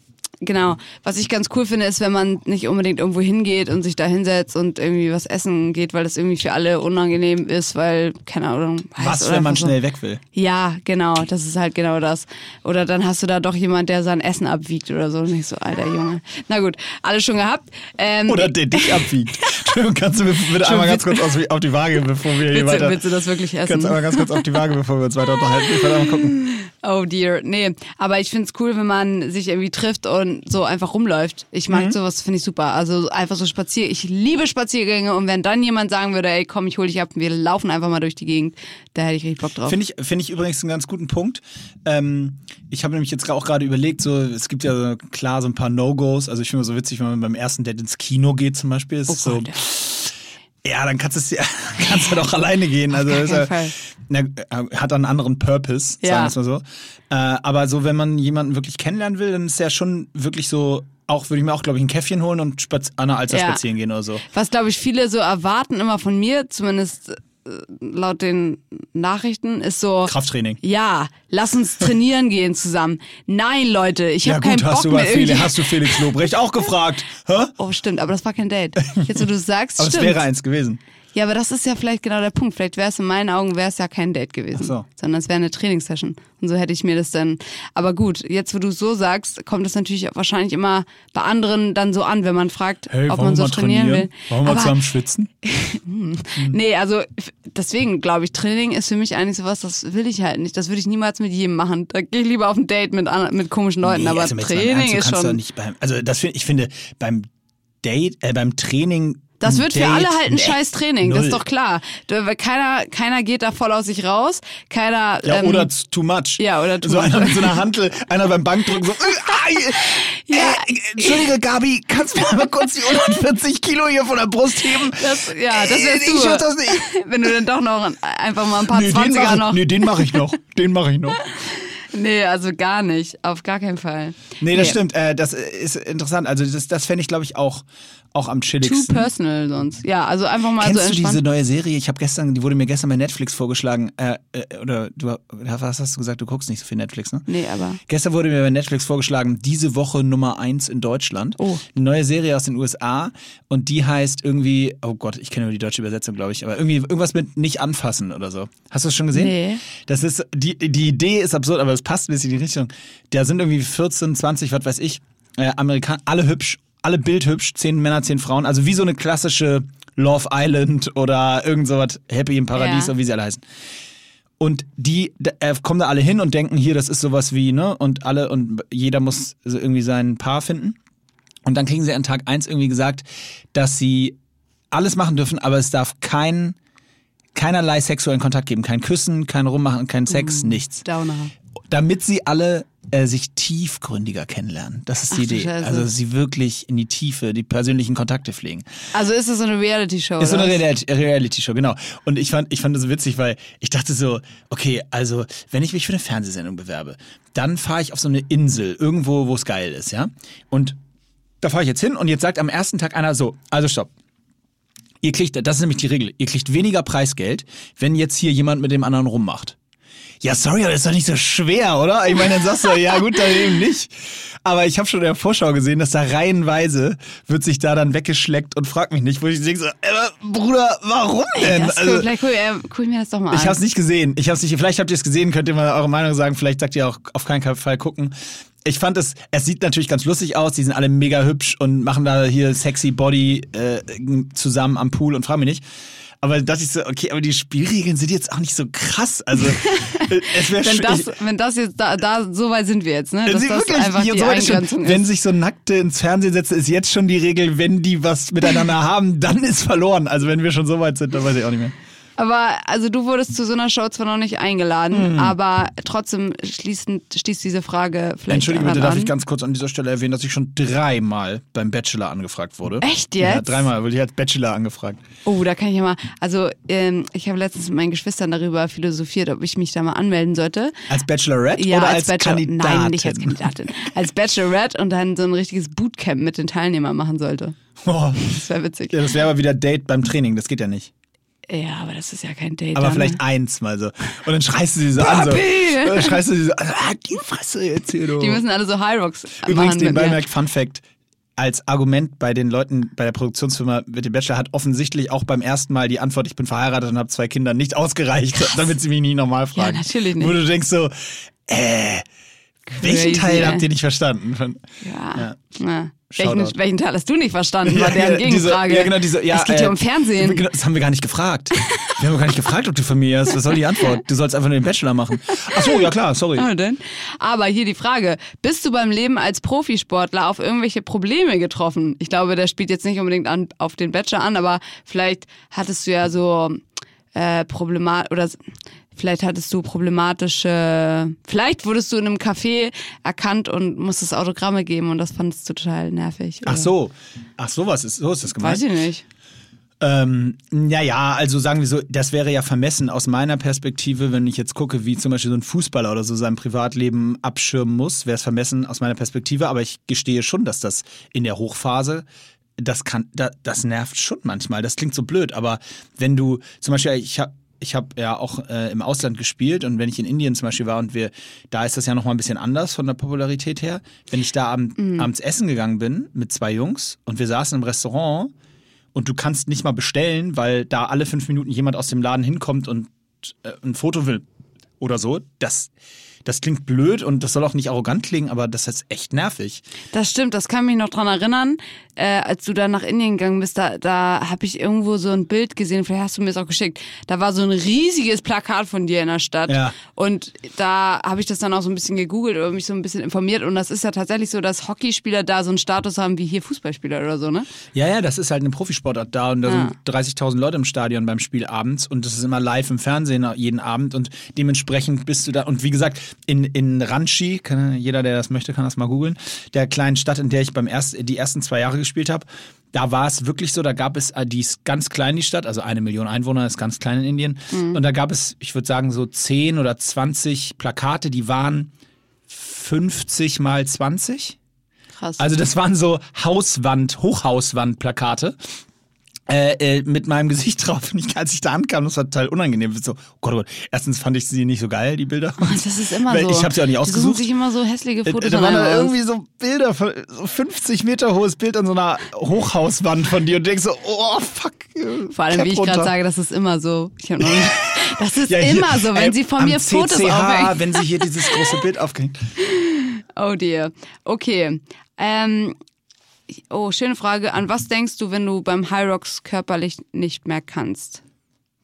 genau. Was ich ganz cool finde, ist, wenn man nicht unbedingt irgendwo hingeht und sich da hinsetzt und irgendwie was essen geht, weil das irgendwie für alle unangenehm ist, weil, keine Ahnung. Was, wenn man so. schnell weg will? Ja, genau, das ist halt genau das. Oder dann hast du da doch jemand, der sein Essen abwiegt oder so. Nicht so, alter Junge. Na gut, alles schon gehabt. Ähm, Oder der dich abwiegt. Entschuldigung, kannst du bitte einmal ganz kurz auf die Waage, bevor wir hier willst, weiter. willst du das wirklich essen? Kannst du einmal ganz kurz auf die Waage, bevor wir uns weiter unterhalten. Ich werde mal gucken. Oh dear, nee. Aber ich find's cool, wenn man sich irgendwie trifft und so einfach rumläuft. Ich mag Mhm. sowas, finde ich super. Also einfach so spazier. Ich liebe Spaziergänge und wenn dann jemand sagen würde, ey, komm, ich hol dich ab, wir laufen einfach mal durch die Gegend, da hätte ich richtig Bock drauf. Finde ich, finde ich übrigens einen ganz guten Punkt. Ähm, ich habe nämlich jetzt auch gerade überlegt, so, es gibt ja klar so ein paar No-Gos. Also ich finde es so witzig, wenn man beim ersten Date ins Kino geht zum Beispiel. Oh ist so, Gott. Ja, dann kannst du ja, kannst du doch alleine gehen. Also na, äh, hat einen anderen Purpose, sagen Ja. wir es mal so. Äh, aber so, wenn man jemanden wirklich kennenlernen will, dann ist ja schon wirklich so, auch würde ich mir auch, glaube ich, ein Käffchen holen und spaz an der Alster Ja. spazieren gehen oder so. Was, glaube ich, viele so erwarten immer von mir, zumindest laut den Nachrichten, ist so, Krafttraining. ja, lass uns trainieren gehen zusammen. Nein, Leute, ich Ja habe gut, keinen hast Bock du, mehr Felix, irgendwie- hast du Felix Lobrecht auch gefragt. Hä? Oh, stimmt, aber das war kein Date. Jetzt, wo du es sagst, Aber es stimmt. wäre eins gewesen. Ja, aber das ist ja vielleicht genau der Punkt. Vielleicht wäre es in meinen Augen wäre es ja kein Date gewesen, so. sondern es wäre eine Trainingssession. Und so hätte ich mir das dann. Aber gut, jetzt wo du es so sagst, kommt es natürlich auch wahrscheinlich immer bei anderen dann so an, wenn man fragt, Hey, ob man so trainieren trainieren? will. Wollen wir aber, zusammen schwitzen? Nee, also deswegen glaube ich, Training ist für mich eigentlich sowas, das will ich halt nicht. Das würde ich niemals mit jedem machen. Da gehe ich lieber auf ein Date mit, mit komischen Leuten. Nee, aber also Training Ernst, ist schon. Nicht beim, also das ich finde, beim Date, äh, beim Training. Das wird für Date, alle halt ein nee, scheiß Training, das null. ist doch klar. Keiner, keiner geht da voll aus sich raus. Keiner. Ja, ähm, oder too much. Ja, oder too so much. einer mit so einer Hantel, einer beim Bankdrücken so. Äh, ah, Ja. äh, Entschuldige, Gabi, kannst du mir mal kurz die 140 Kilo hier von der Brust heben? Das, ja, das wärst Äh, du. Ich schaff das nicht. Wenn du dann doch noch einfach mal ein paar Nee, den 20er mach, noch. nee, den mache ich noch. Den mache ich noch. Nee, also gar nicht. Auf gar keinen Fall. Nee, das stimmt. Äh, das ist interessant. Also das, das fände ich, glaube ich, auch, auch am Too chilligsten. personal sonst. Ja, also einfach mal Kennst so du entspannt. diese neue Serie? Ich habe gestern, die wurde mir gestern bei Netflix vorgeschlagen. Äh, äh, oder du, was hast du gesagt? Du guckst nicht so viel Netflix, ne? nee, aber. Gestern wurde mir bei Netflix vorgeschlagen, diese Woche Nummer eins in Deutschland. Oh. Eine neue Serie aus den USA und die heißt irgendwie, oh Gott, ich kenne nur die deutsche Übersetzung, glaube ich, aber irgendwie irgendwas mit nicht anfassen oder so. Hast du das schon gesehen? Nee. Das ist, die, die Idee ist absurd, aber es passt ein bisschen in die Richtung. Da sind irgendwie 14, 20, was weiß ich, äh, Amerikaner, alle hübsch, alle bildhübsch, zehn Männer, zehn Frauen, also wie so eine klassische Love Island oder irgend sowas, Happy im Paradies Ja. oder wie sie alle heißen. Und die äh, kommen da alle hin und denken, hier, das ist sowas wie, ne? Und alle und jeder muss so irgendwie sein Paar finden. Und dann kriegen sie an Tag eins irgendwie gesagt, dass sie alles machen dürfen, aber es darf kein, keinerlei sexuellen Kontakt geben. Kein Küssen, kein Rummachen, kein Sex, nichts. Downer. Damit sie alle äh, sich tiefgründiger kennenlernen. Das ist die Ach Idee. Scheiße. Also sie wirklich in die Tiefe, die persönlichen Kontakte pflegen. Also ist es so eine Reality-Show? Ist so eine? Reality- Reality-Show, genau. Und ich fand, ich fand das so witzig, weil ich dachte so, okay, also wenn ich mich für eine Fernsehsendung bewerbe, dann fahre ich auf so eine Insel, irgendwo, wo es geil ist, ja. Und da fahre ich jetzt hin und jetzt sagt am ersten Tag einer so, also stopp. Ihr kriegt, das ist nämlich die Regel, ihr kriegt weniger Preisgeld, wenn jetzt hier jemand mit dem anderen rummacht. Ja, sorry, aber das ist doch nicht so schwer, oder? Ich meine, dann sagst du, ja gut, dann eben nicht. Aber ich habe schon in der Vorschau gesehen, dass da reihenweise wird sich da dann weggeschleckt und frag mich nicht, wo ich denke so, äh, Bruder, warum denn? Das ist Also, cool. Vielleicht guck, äh, guck ich mir das doch mal ich an. habe es nicht gesehen. Ich hab's nicht. Vielleicht habt ihr es gesehen. Könnt ihr mal eure Meinung sagen. Vielleicht sagt ihr auch auf keinen Fall gucken. Ich fand es. Es sieht natürlich ganz lustig aus. Die sind alle mega hübsch und machen da hier sexy Body äh, zusammen am Pool und frag mich nicht. Aber da dachte ich so, okay, aber die Spielregeln sind jetzt auch nicht so krass. Also äh, es wäre wenn, schön. das, wenn das jetzt, da, da, so weit sind wir jetzt, ne? Dass das wirklich, einfach die so ist schon, Eingrenzung wenn ist. sich so Nackte ins Fernsehen setzen, ist jetzt schon die Regel, wenn die was miteinander haben, dann ist verloren. Also wenn wir schon so weit sind, dann weiß ich auch nicht mehr. Aber also du wurdest zu so einer Show zwar noch nicht eingeladen, aber trotzdem schließend, schließt diese Frage vielleicht Entschuldige bitte, darf an. ich ganz kurz an dieser Stelle erwähnen, dass ich schon dreimal beim Bachelor angefragt wurde. Echt Ja, jetzt? dreimal wurde ich als Bachelor angefragt. Oh, da kann ich ja mal. Also, ähm, ich habe letztens mit meinen Geschwistern darüber philosophiert, ob ich mich da mal anmelden sollte. Als Bachelorette Ja, oder als, als, Bachelor. Kandidatin? Nein, nicht als Kandidatin. Als Bachelorette und dann so ein richtiges Bootcamp mit den Teilnehmern machen sollte. Oh, Das wäre witzig. ja, das wäre aber wieder Date beim Training, das geht ja nicht. Ja, aber das ist ja kein Date. Aber dann, vielleicht eins mal so. Und dann schreist du sie so an. So. Dann schreist du sie so an. Ah, die Fresse jetzt hier, du. Die müssen alle so High Rocks Übrigens, nebenbei mir. merkt Fun Fact. Als Argument bei den Leuten bei der Produktionsfirma mit dem Bachelor hat offensichtlich auch beim ersten Mal die Antwort, ich bin verheiratet und habe zwei Kinder, nicht ausgereicht, damit sie mich nie nochmal fragen. natürlich nicht. Wo du denkst so, äh, welchen Crazy, Teil ey. habt ihr nicht verstanden? Von- Ja. ja. Welchen, welchen Teil hast du nicht verstanden? War deren ja, Gegenfrage. ja, genau, diese, ja, es geht äh, hier um Fernsehen. genau, Das haben wir gar nicht gefragt. Wir haben gar nicht gefragt, ob du Familie hast. Was soll die Antwort? Du sollst einfach nur den Bachelor machen. Ach so, ja klar, sorry. Ah? Aber hier die Frage, bist du beim Leben als Profisportler auf irgendwelche Probleme getroffen? Ich glaube, der spielt jetzt nicht unbedingt an, auf den Bachelor an, aber vielleicht hattest du ja so äh, Problemat oder vielleicht hattest du problematische, vielleicht wurdest du in einem Café erkannt und musstest Autogramme geben und das fandest du total nervig. Ach oder? so. Ach so, was ist, so ist das gemeint? Weiß ich nicht. Ähm, naja, also sagen wir so, das wäre ja vermessen aus meiner Perspektive, wenn ich jetzt gucke, wie zum Beispiel so ein Fußballer oder so sein Privatleben abschirmen muss, wäre es vermessen aus meiner Perspektive, aber ich gestehe schon, dass das in der Hochphase das kann, da, das nervt schon manchmal. Das klingt so blöd, aber wenn du zum Beispiel, ich habe ich habe ja auch äh, im Ausland gespielt und wenn ich in Indien zum Beispiel war und wir, da ist das ja nochmal ein bisschen anders von der Popularität her. Wenn ich da abend, abends essen gegangen bin mit zwei Jungs und wir saßen im Restaurant und du kannst nicht mal bestellen, weil da alle fünf Minuten jemand aus dem Laden hinkommt und äh, ein Foto will oder so, das, das klingt blöd und das soll auch nicht arrogant klingen, aber das ist echt nervig. Das stimmt, das kann mich noch dran erinnern, äh, als du da nach Indien gegangen bist, da, da habe ich irgendwo so ein Bild gesehen, vielleicht hast du mir es auch geschickt. Da war so ein riesiges Plakat von dir in der Stadt. Ja. Und da habe ich das dann auch so ein bisschen gegoogelt oder mich so ein bisschen informiert. Und das ist ja tatsächlich so, dass Hockeyspieler da so einen Status haben wie hier Fußballspieler oder so, ne? Ja, ja, das ist halt eine Profisportart da und da Ja. sind 30.000 Leute im Stadion beim Spiel abends und das ist immer live im Fernsehen jeden Abend und dementsprechend bist du da und wie gesagt, in, in Ranchi, kann, jeder, der das möchte, kann das mal googeln, der kleinen Stadt, in der ich beim erst, die ersten zwei Jahre gespielt habe, da war es wirklich so, da gab es, äh, die ist ganz klein, die Stadt, also eine Million Einwohner, ist ganz klein in Indien und da gab es, ich würde sagen, so 10 oder 20 Plakate, die waren 50 mal 20 Krass. Also das waren so Hauswand, Hochhauswand-Plakate. Äh, äh, mit meinem Gesicht drauf. Und ich, als ich da ankam, das war total unangenehm. So, oh Gott, oh Gott. Erstens fand ich sie nicht so geil, die Bilder. Oh, das ist immer so. Ich habe sie auch nicht Die suchen ausgesucht. sich immer so hässliche Fotos Äh, da waren da irgendwie so Bilder, von, so 50 Meter hohes Bild an so einer Hochhauswand von dir und denkst so, oh fuck. äh, Vor allem, Cap wie ich gerade sage, das ist immer so. Ich hab noch nicht, das ist Ja, hier, immer so, wenn äh, sie von mir Fotos CCH, aufhängen. wenn sie hier dieses große Bild aufgehängt. Oh dear. Okay. Ähm, oh, schöne Frage. An was denkst du, wenn du beim High Rocks körperlich nicht mehr kannst?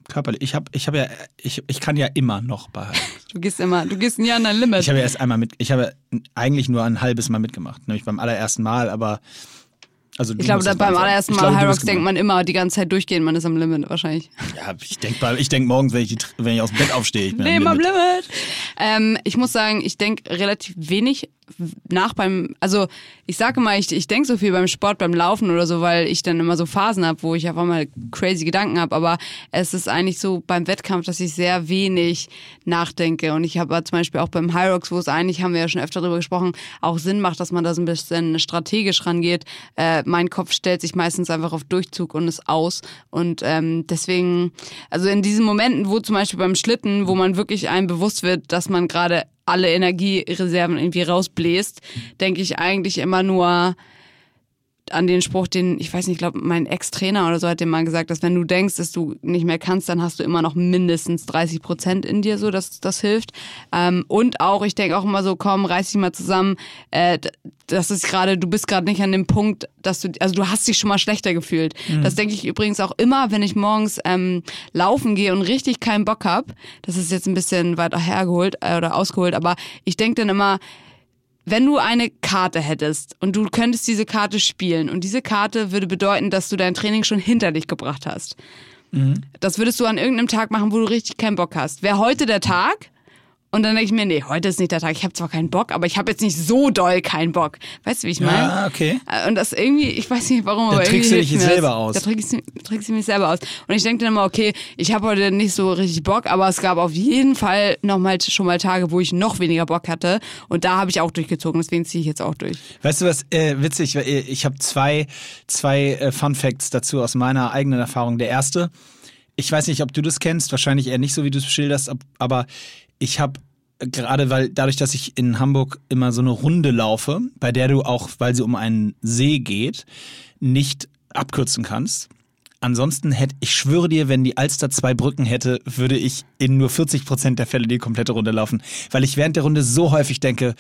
Körperlich. Ich habe ich hab ja, ich, ich kann ja immer noch behalten. Du gehst immer, du gehst nie an dein Limit. Ich habe ja erst einmal mit, ich habe eigentlich nur ein halbes Mal mitgemacht, nämlich beim allerersten Mal, aber also Ich glaube, beim allerersten Mal glaube, High Rocks denkt man immer die ganze Zeit durchgehen, man ist am Limit wahrscheinlich. Ja, ich denke ich denk morgens, wenn ich, die, wenn ich aus dem Bett aufstehe, ich bin Leben am am Limit. Limit. Ähm, ich muss sagen, ich denke relativ wenig nach beim, also ich sage mal, ich, ich denke so viel beim Sport, beim Laufen oder so, weil ich dann immer so Phasen habe, wo ich auf einmal crazy Gedanken habe, aber es ist eigentlich so beim Wettkampf, dass ich sehr wenig nachdenke. Und ich habe zum Beispiel auch beim Rocks, wo es eigentlich, haben wir ja schon öfter darüber gesprochen, auch Sinn macht, dass man da so ein bisschen strategisch rangeht. Äh, mein Kopf stellt sich meistens einfach auf Durchzug und ist aus. Und ähm, deswegen, also in diesen Momenten, wo zum Beispiel beim Schlitten, wo man wirklich einem bewusst wird, dass man gerade alle Energiereserven irgendwie rausbläst, denke ich eigentlich immer nur an den Spruch, den, ich weiß nicht, ich glaube, mein Ex-Trainer oder so hat dem mal gesagt, dass wenn du denkst, dass du nicht mehr kannst, dann hast du immer noch mindestens 30 Prozent in dir, so, dass das hilft. Ähm, und auch, ich denke auch immer so, komm, reiß dich mal zusammen, äh, das ist gerade, du bist gerade nicht an dem Punkt, dass du, also du hast dich schon mal schlechter gefühlt. Das denke ich übrigens auch immer, wenn ich morgens ähm, laufen gehe und richtig keinen Bock hab. Das ist jetzt ein bisschen weiter hergeholt äh, oder ausgeholt, aber ich denke dann immer, wenn du eine Karte hättest und du könntest diese Karte spielen und diese Karte würde bedeuten, dass du dein Training schon hinter dich gebracht hast. Das würdest du an irgendeinem Tag machen, wo du richtig keinen Bock hast. Wäre heute der Tag? Und dann denke ich mir, nee, heute ist nicht der Tag. Ich habe zwar keinen Bock, aber ich habe jetzt nicht so doll keinen Bock. Weißt du, wie ich meine? Ah, okay. Und das irgendwie, ich weiß nicht warum, Da aber trickst irgendwie du dich selber das. aus. Da trickst du, trickst du mich selber aus. Und ich denke dann immer, okay, ich habe heute nicht so richtig Bock, aber es gab auf jeden Fall noch mal schon mal Tage, wo ich noch weniger Bock hatte. Und da habe ich auch durchgezogen, deswegen ziehe ich jetzt auch durch. Weißt du was, äh, witzig, äh, ich habe zwei, zwei äh, Fun Facts dazu aus meiner eigenen Erfahrung. Der erste, ich weiß nicht, ob du das kennst, wahrscheinlich eher nicht so, wie du es schilderst, ab- aber ich habe gerade, weil dadurch, dass ich in Hamburg immer so eine Runde laufe, bei der du auch, weil sie um einen See geht, nicht abkürzen kannst. Ansonsten hätte, ich schwöre dir, wenn die Alster zwei Brücken hätte, würde ich in nur 40 Prozent der Fälle die komplette Runde laufen. Weil ich während der Runde so häufig denke,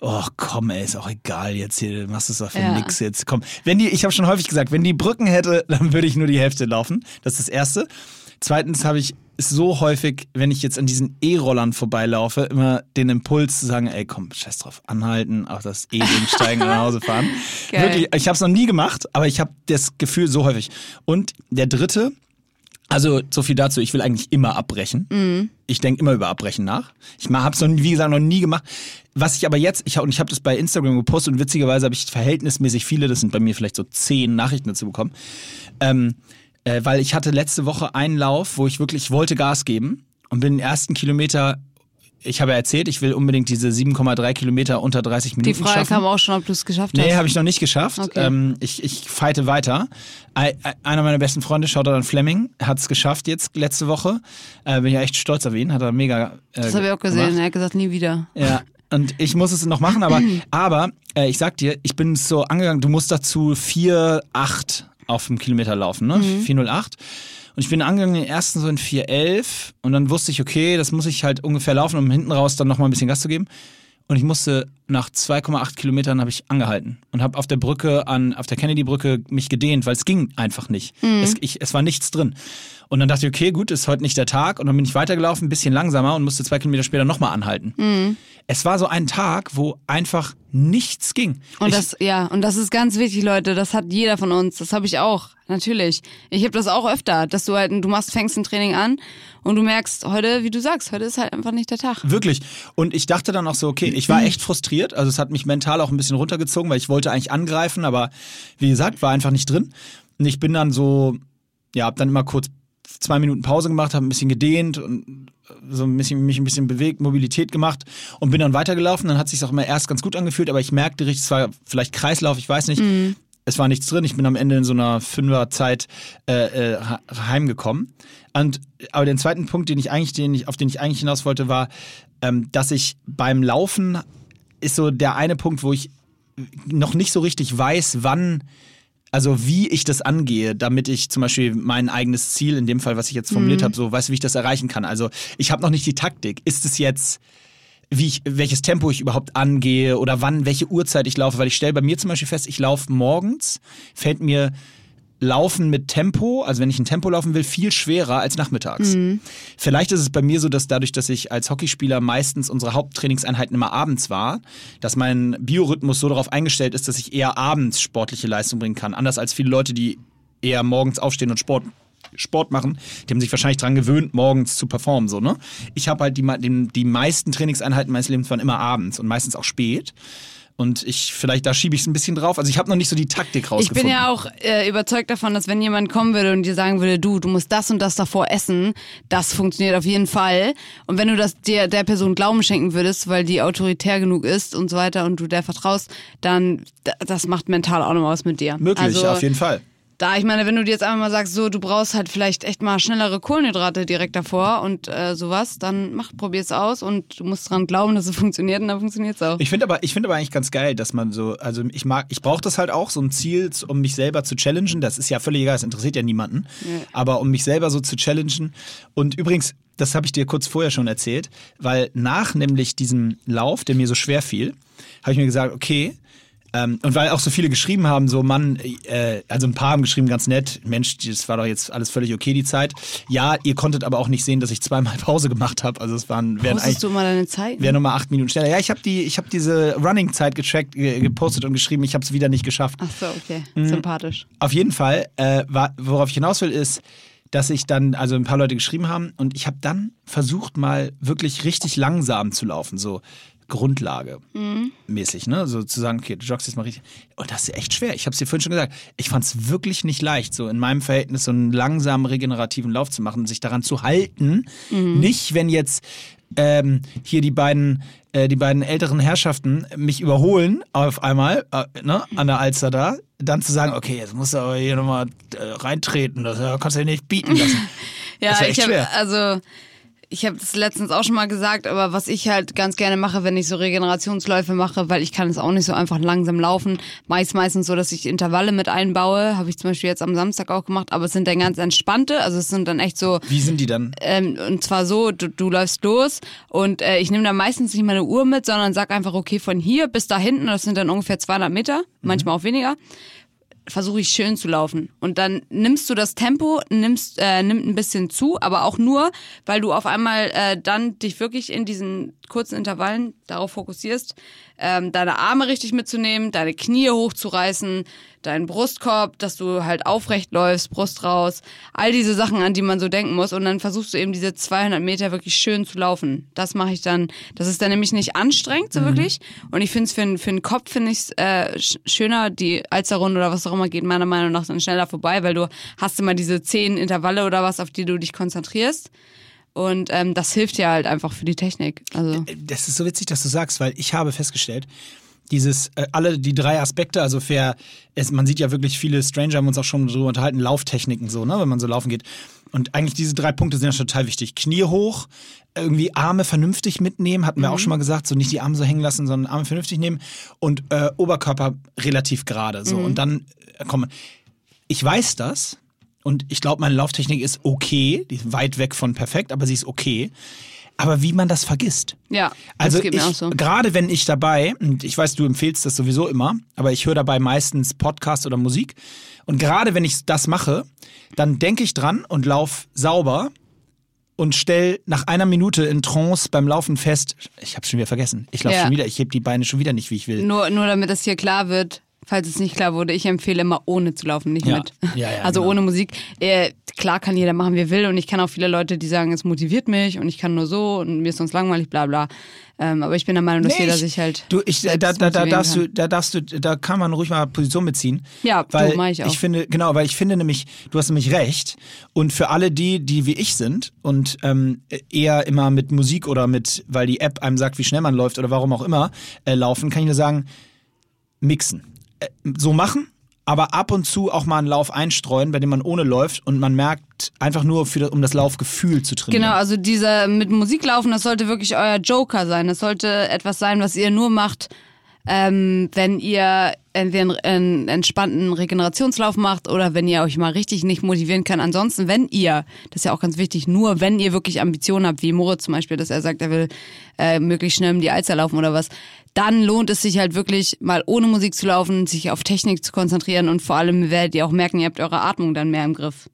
oh komm ey, ist auch egal jetzt hier, du machst es doch für Ja. nix jetzt. Komm, wenn die, ich habe schon häufig gesagt, wenn die Brücken hätte, dann würde ich nur die Hälfte laufen. Das ist das Erste. Zweitens habe ich so häufig, wenn ich jetzt an diesen E-Rollern vorbeilaufe, immer den Impuls zu sagen, ey komm, scheiß drauf, anhalten, auf das E-Ding steigen und nach Hause fahren. Geil. Wirklich, ich habe es noch nie gemacht, aber ich habe das Gefühl so häufig. Und der dritte, also so viel dazu, ich will eigentlich immer abbrechen. Ich denke immer über Abbrechen nach. Ich habe es noch, nie- wie gesagt, noch nie gemacht. Was ich aber jetzt, ich, hab- und ich habe das bei Instagram gepostet und witzigerweise habe ich verhältnismäßig viele, das sind bei mir vielleicht so zehn Nachrichten dazu bekommen. Ähm, äh, weil ich hatte letzte Woche einen Lauf, wo ich wirklich wollte Gas geben und bin den ersten Kilometer, ich habe ja erzählt, ich will unbedingt diese 7,3 Kilometer unter 30 Minuten Die Frage schaffen. kam auch schon, ob du es geschafft Nee, hast. habe ich noch nicht geschafft. Okay. Ähm, ich, ich fighte weiter. Ei- ei- Einer meiner besten Freunde, Shoutout Fleming, hat es geschafft jetzt letzte Woche. Äh, bin ja echt stolz auf ihn, hat er mega. Äh, das habe ich auch gesehen. gemacht. Er hat gesagt, nie wieder. Ja. Und ich muss es noch machen, aber, aber äh, ich sag dir, ich bin so angegangen, du musst dazu 4,8 auf dem Kilometer laufen, ne? 4,08. Und ich bin angegangen, den ersten so in 4,11 und dann wusste ich, okay, das muss ich halt ungefähr laufen, um hinten raus dann nochmal ein bisschen Gas zu geben. Und ich musste nach 2,8 Kilometern habe ich angehalten und habe auf der Brücke an, auf der Kennedy-Brücke mich gedehnt, weil es ging einfach nicht. Es, ich, es war nichts drin. Und dann dachte ich, okay, gut, ist heute nicht der Tag. Und dann bin ich weitergelaufen, ein bisschen langsamer und musste zwei Kilometer später nochmal anhalten. Es war so ein Tag, wo einfach nichts ging. Und ich, das, ja, und das ist ganz wichtig, Leute. Das hat jeder von uns. Das habe ich auch. Natürlich. Ich habe das auch öfter, dass du halt, du machst, fängst ein Training an und du merkst, heute, wie du sagst, heute ist halt einfach nicht der Tag. Wirklich. Und ich dachte dann auch so, okay, ich war echt frustriert. Also es hat mich mental auch ein bisschen runtergezogen, weil ich wollte eigentlich angreifen, aber wie gesagt, war einfach nicht drin. Und ich bin dann so, ja, hab dann immer kurz zwei Minuten Pause gemacht, habe ein bisschen gedehnt und so ein bisschen, mich ein bisschen bewegt, Mobilität gemacht und bin dann weitergelaufen. Dann hat sich auch immer erst ganz gut angefühlt, aber ich merkte richtig, es war vielleicht Kreislauf, ich weiß nicht. Mhm. Es war nichts drin. Ich bin am Ende in so einer Fünferzeit äh, äh, heimgekommen. Und aber den zweiten Punkt, den ich eigentlich, den ich, auf den ich eigentlich hinaus wollte, war, ähm, dass ich beim Laufen ist so der eine Punkt, wo ich noch nicht so richtig weiß, wann also wie ich das angehe, damit ich zum Beispiel mein eigenes Ziel, in dem Fall, was ich jetzt formuliert mhm. habe, so weiß, wie ich das erreichen kann. Also ich habe noch nicht die Taktik. Ist es jetzt, wie ich, welches Tempo ich überhaupt angehe oder wann, welche Uhrzeit ich laufe? Weil ich stelle bei mir zum Beispiel fest, ich laufe morgens, fällt mir Laufen mit Tempo, also wenn ich ein Tempo laufen will, viel schwerer als nachmittags. Mhm. Vielleicht ist es bei mir so, dass dadurch, dass ich als Hockeyspieler meistens unsere Haupttrainingseinheiten immer abends war, dass mein Biorhythmus so darauf eingestellt ist, dass ich eher abends sportliche Leistung bringen kann. Anders als viele Leute, die eher morgens aufstehen und Sport Sport machen, die haben sich wahrscheinlich daran gewöhnt, morgens zu performen. So, ne? Ich habe halt die, die, die meisten Trainingseinheiten meines Lebens waren immer abends und meistens auch spät. Und ich, vielleicht da schiebe ich es ein bisschen drauf. Also ich habe noch nicht so die Taktik rausgefunden. Ich bin ja auch äh, überzeugt davon, dass wenn jemand kommen würde und dir sagen würde, du, du musst das und das davor essen, das funktioniert auf jeden Fall. Und wenn du das dir der Person Glauben schenken würdest, weil die autoritär genug ist und so weiter und du der vertraust, dann das macht mental auch noch was mit dir. Möglich, also, auf jeden Fall da, ich meine, wenn du dir jetzt einfach mal sagst, so, du brauchst halt vielleicht echt mal schnellere Kohlenhydrate direkt davor und äh, sowas, dann mach, probier's aus und du musst dran glauben, dass es funktioniert und dann funktioniert's auch. Ich finde aber, ich finde aber eigentlich ganz geil, dass man so, also ich mag, ich brauche das halt auch, so ein Ziel, um mich selber zu challengen. Das ist ja völlig egal, das interessiert ja niemanden. Ja. Aber um mich selber so zu challengen. Und übrigens, das habe ich dir kurz vorher schon erzählt, weil nach nämlich diesem Lauf, der mir so schwer fiel, habe ich mir gesagt, okay, ähm, und weil auch so viele geschrieben haben, so Mann, äh, also ein paar haben geschrieben, ganz nett, Mensch, das war doch jetzt alles völlig okay, die Zeit. Ja, ihr konntet aber auch nicht sehen, dass ich zweimal Pause gemacht habe. Also es waren wären eigentlich, du mal deine Zeit? Wäre nochmal acht Minuten schneller. Ja, ich habe die, ich habe diese Running-Zeit getrackt, gepostet und geschrieben, ich habe es wieder nicht geschafft. Ach so, okay. Mhm. Sympathisch. Auf jeden Fall, äh, war, worauf ich hinaus will, ist, dass ich dann, also ein paar Leute geschrieben haben und ich habe dann versucht mal wirklich richtig langsam zu laufen, so Grundlage mhm. mäßig, ne? So zu sagen, okay, du joggst jetzt mal richtig. Und das ist echt schwer. Ich habe es dir vorhin schon gesagt. Ich fand es wirklich nicht leicht, so in meinem Verhältnis so einen langsamen regenerativen Lauf zu machen, sich daran zu halten. Mhm. Nicht, wenn jetzt ähm, hier die beiden, äh, die beiden älteren Herrschaften mich überholen auf einmal, äh, ne, an der Alster da, dann zu sagen, okay, jetzt musst du aber hier nochmal äh, reintreten, das kannst du ja nicht bieten lassen. ja, ich habe also ich habe das letztens auch schon mal gesagt, aber was ich halt ganz gerne mache, wenn ich so Regenerationsläufe mache, weil ich kann es auch nicht so einfach langsam laufen, meist meistens so, dass ich Intervalle mit einbaue, habe ich zum Beispiel jetzt am Samstag auch gemacht, aber es sind dann ganz entspannte, also es sind dann echt so. Wie sind die dann? Ähm, und zwar so, du, du läufst los und äh, ich nehme dann meistens nicht meine Uhr mit, sondern sag einfach, okay, von hier bis da hinten, das sind dann ungefähr 200 Meter, mhm. manchmal auch weniger versuche ich schön zu laufen. Und dann nimmst du das Tempo, nimmst, äh, nimmt ein bisschen zu, aber auch nur, weil du auf einmal äh, dann dich wirklich in diesen kurzen Intervallen darauf fokussierst, ähm, deine Arme richtig mitzunehmen, deine Knie hochzureißen, deinen Brustkorb, dass du halt aufrecht läufst, Brust raus, all diese Sachen, an die man so denken muss. Und dann versuchst du eben diese 200 Meter wirklich schön zu laufen. Das mache ich dann. Das ist dann nämlich nicht anstrengend, so mhm. wirklich. Und ich finde es für, für den Kopf, finde ich es äh, schöner, die Alzerrunde oder was auch immer geht meiner Meinung nach dann schneller vorbei, weil du hast immer diese zehn Intervalle oder was, auf die du dich konzentrierst. Und ähm, das hilft ja halt einfach für die Technik. Also. Äh, das ist so witzig, dass du sagst, weil ich habe festgestellt, dieses, äh, alle die drei Aspekte, also fair, es, man sieht ja wirklich viele Stranger haben uns auch schon so unterhalten, Lauftechniken so, ne, wenn man so laufen geht. Und eigentlich diese drei Punkte sind ja schon total wichtig. Knie hoch, irgendwie Arme vernünftig mitnehmen, hatten wir mhm. auch schon mal gesagt, so nicht die Arme so hängen lassen, sondern Arme vernünftig nehmen und äh, Oberkörper relativ gerade, so. Mhm. Und dann, äh, komm, ich weiß das, und ich glaube, meine Lauftechnik ist okay. Die ist weit weg von perfekt, aber sie ist okay. Aber wie man das vergisst. Ja, also das geht ich, so. gerade wenn ich dabei, und ich weiß, du empfehlst das sowieso immer, aber ich höre dabei meistens Podcast oder Musik. Und gerade wenn ich das mache, dann denke ich dran und laufe sauber und stell nach einer Minute in Trance beim Laufen fest, ich habe schon wieder vergessen. Ich laufe ja. schon wieder, ich heb die Beine schon wieder nicht, wie ich will. Nur, nur damit das hier klar wird, Falls es nicht klar wurde, ich empfehle immer ohne zu laufen, nicht Ja. mit. Ja, ja, also genau. ohne Musik. Äh, klar kann jeder machen, wie er will. Und ich kann auch viele Leute, die sagen, es motiviert mich und ich kann nur so und mir ist sonst langweilig, bla bla. Ähm, aber ich bin der Meinung, dass Nee, jeder ich- sich halt. Du, ich, da, selbst da, da, motivieren darfst kann. du, da darfst du, da kann man ruhig mal Position beziehen. Ja, du, weil mach ich auch. finde, genau, weil ich finde nämlich, du hast nämlich recht. Und für alle die, die wie ich sind und ähm, eher immer mit Musik oder mit, weil die App einem sagt, wie schnell man läuft oder warum auch immer, äh, laufen, kann ich nur sagen, mixen. Äh, so machen, aber ab und zu auch mal einen Lauf einstreuen, bei dem man ohne läuft und man merkt einfach nur, das- um das Laufgefühl zu trainieren. Genau, also dieser mit Musik laufen, das sollte wirklich euer Joker sein. Das sollte etwas sein, was ihr nur macht, ähm, wenn ihr entweder einen, einen entspannten Regenerationslauf macht oder wenn ihr euch mal richtig nicht motivieren kann. Ansonsten, wenn ihr, das ist ja auch ganz wichtig, nur wenn ihr wirklich Ambitionen habt, wie Moritz zum Beispiel, dass er sagt, er will äh, möglichst schnell um die Alster laufen oder was, dann lohnt es sich halt wirklich mal ohne Musik zu laufen, sich auf Technik zu konzentrieren und vor allem werdet ihr auch merken, ihr habt eure Atmung dann mehr im Griff.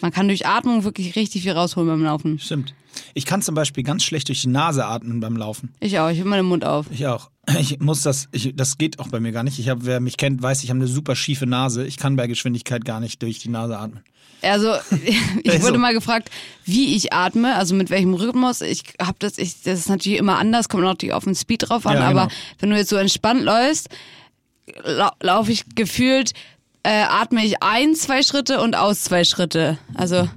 Man kann durch Atmung wirklich richtig viel rausholen beim Laufen. Stimmt. Ich kann zum Beispiel ganz schlecht durch die Nase atmen beim Laufen. Ich auch, ich habe meinen Mund auf. Ich auch. Ich muss das, ich, das geht auch bei mir gar nicht. Ich habe, wer mich kennt, weiß, ich habe eine super schiefe Nase. Ich kann bei Geschwindigkeit gar nicht durch die Nase atmen. Also, ich wurde mal gefragt, wie ich atme, also mit welchem Rhythmus. Ich habe das, ich, das ist natürlich immer anders, kommt natürlich auf den Speed drauf an, Ja, aber genau. wenn du jetzt so entspannt läufst, lau laufe ich gefühlt, äh, atme ich ein, zwei Schritte und aus zwei Schritte. Also,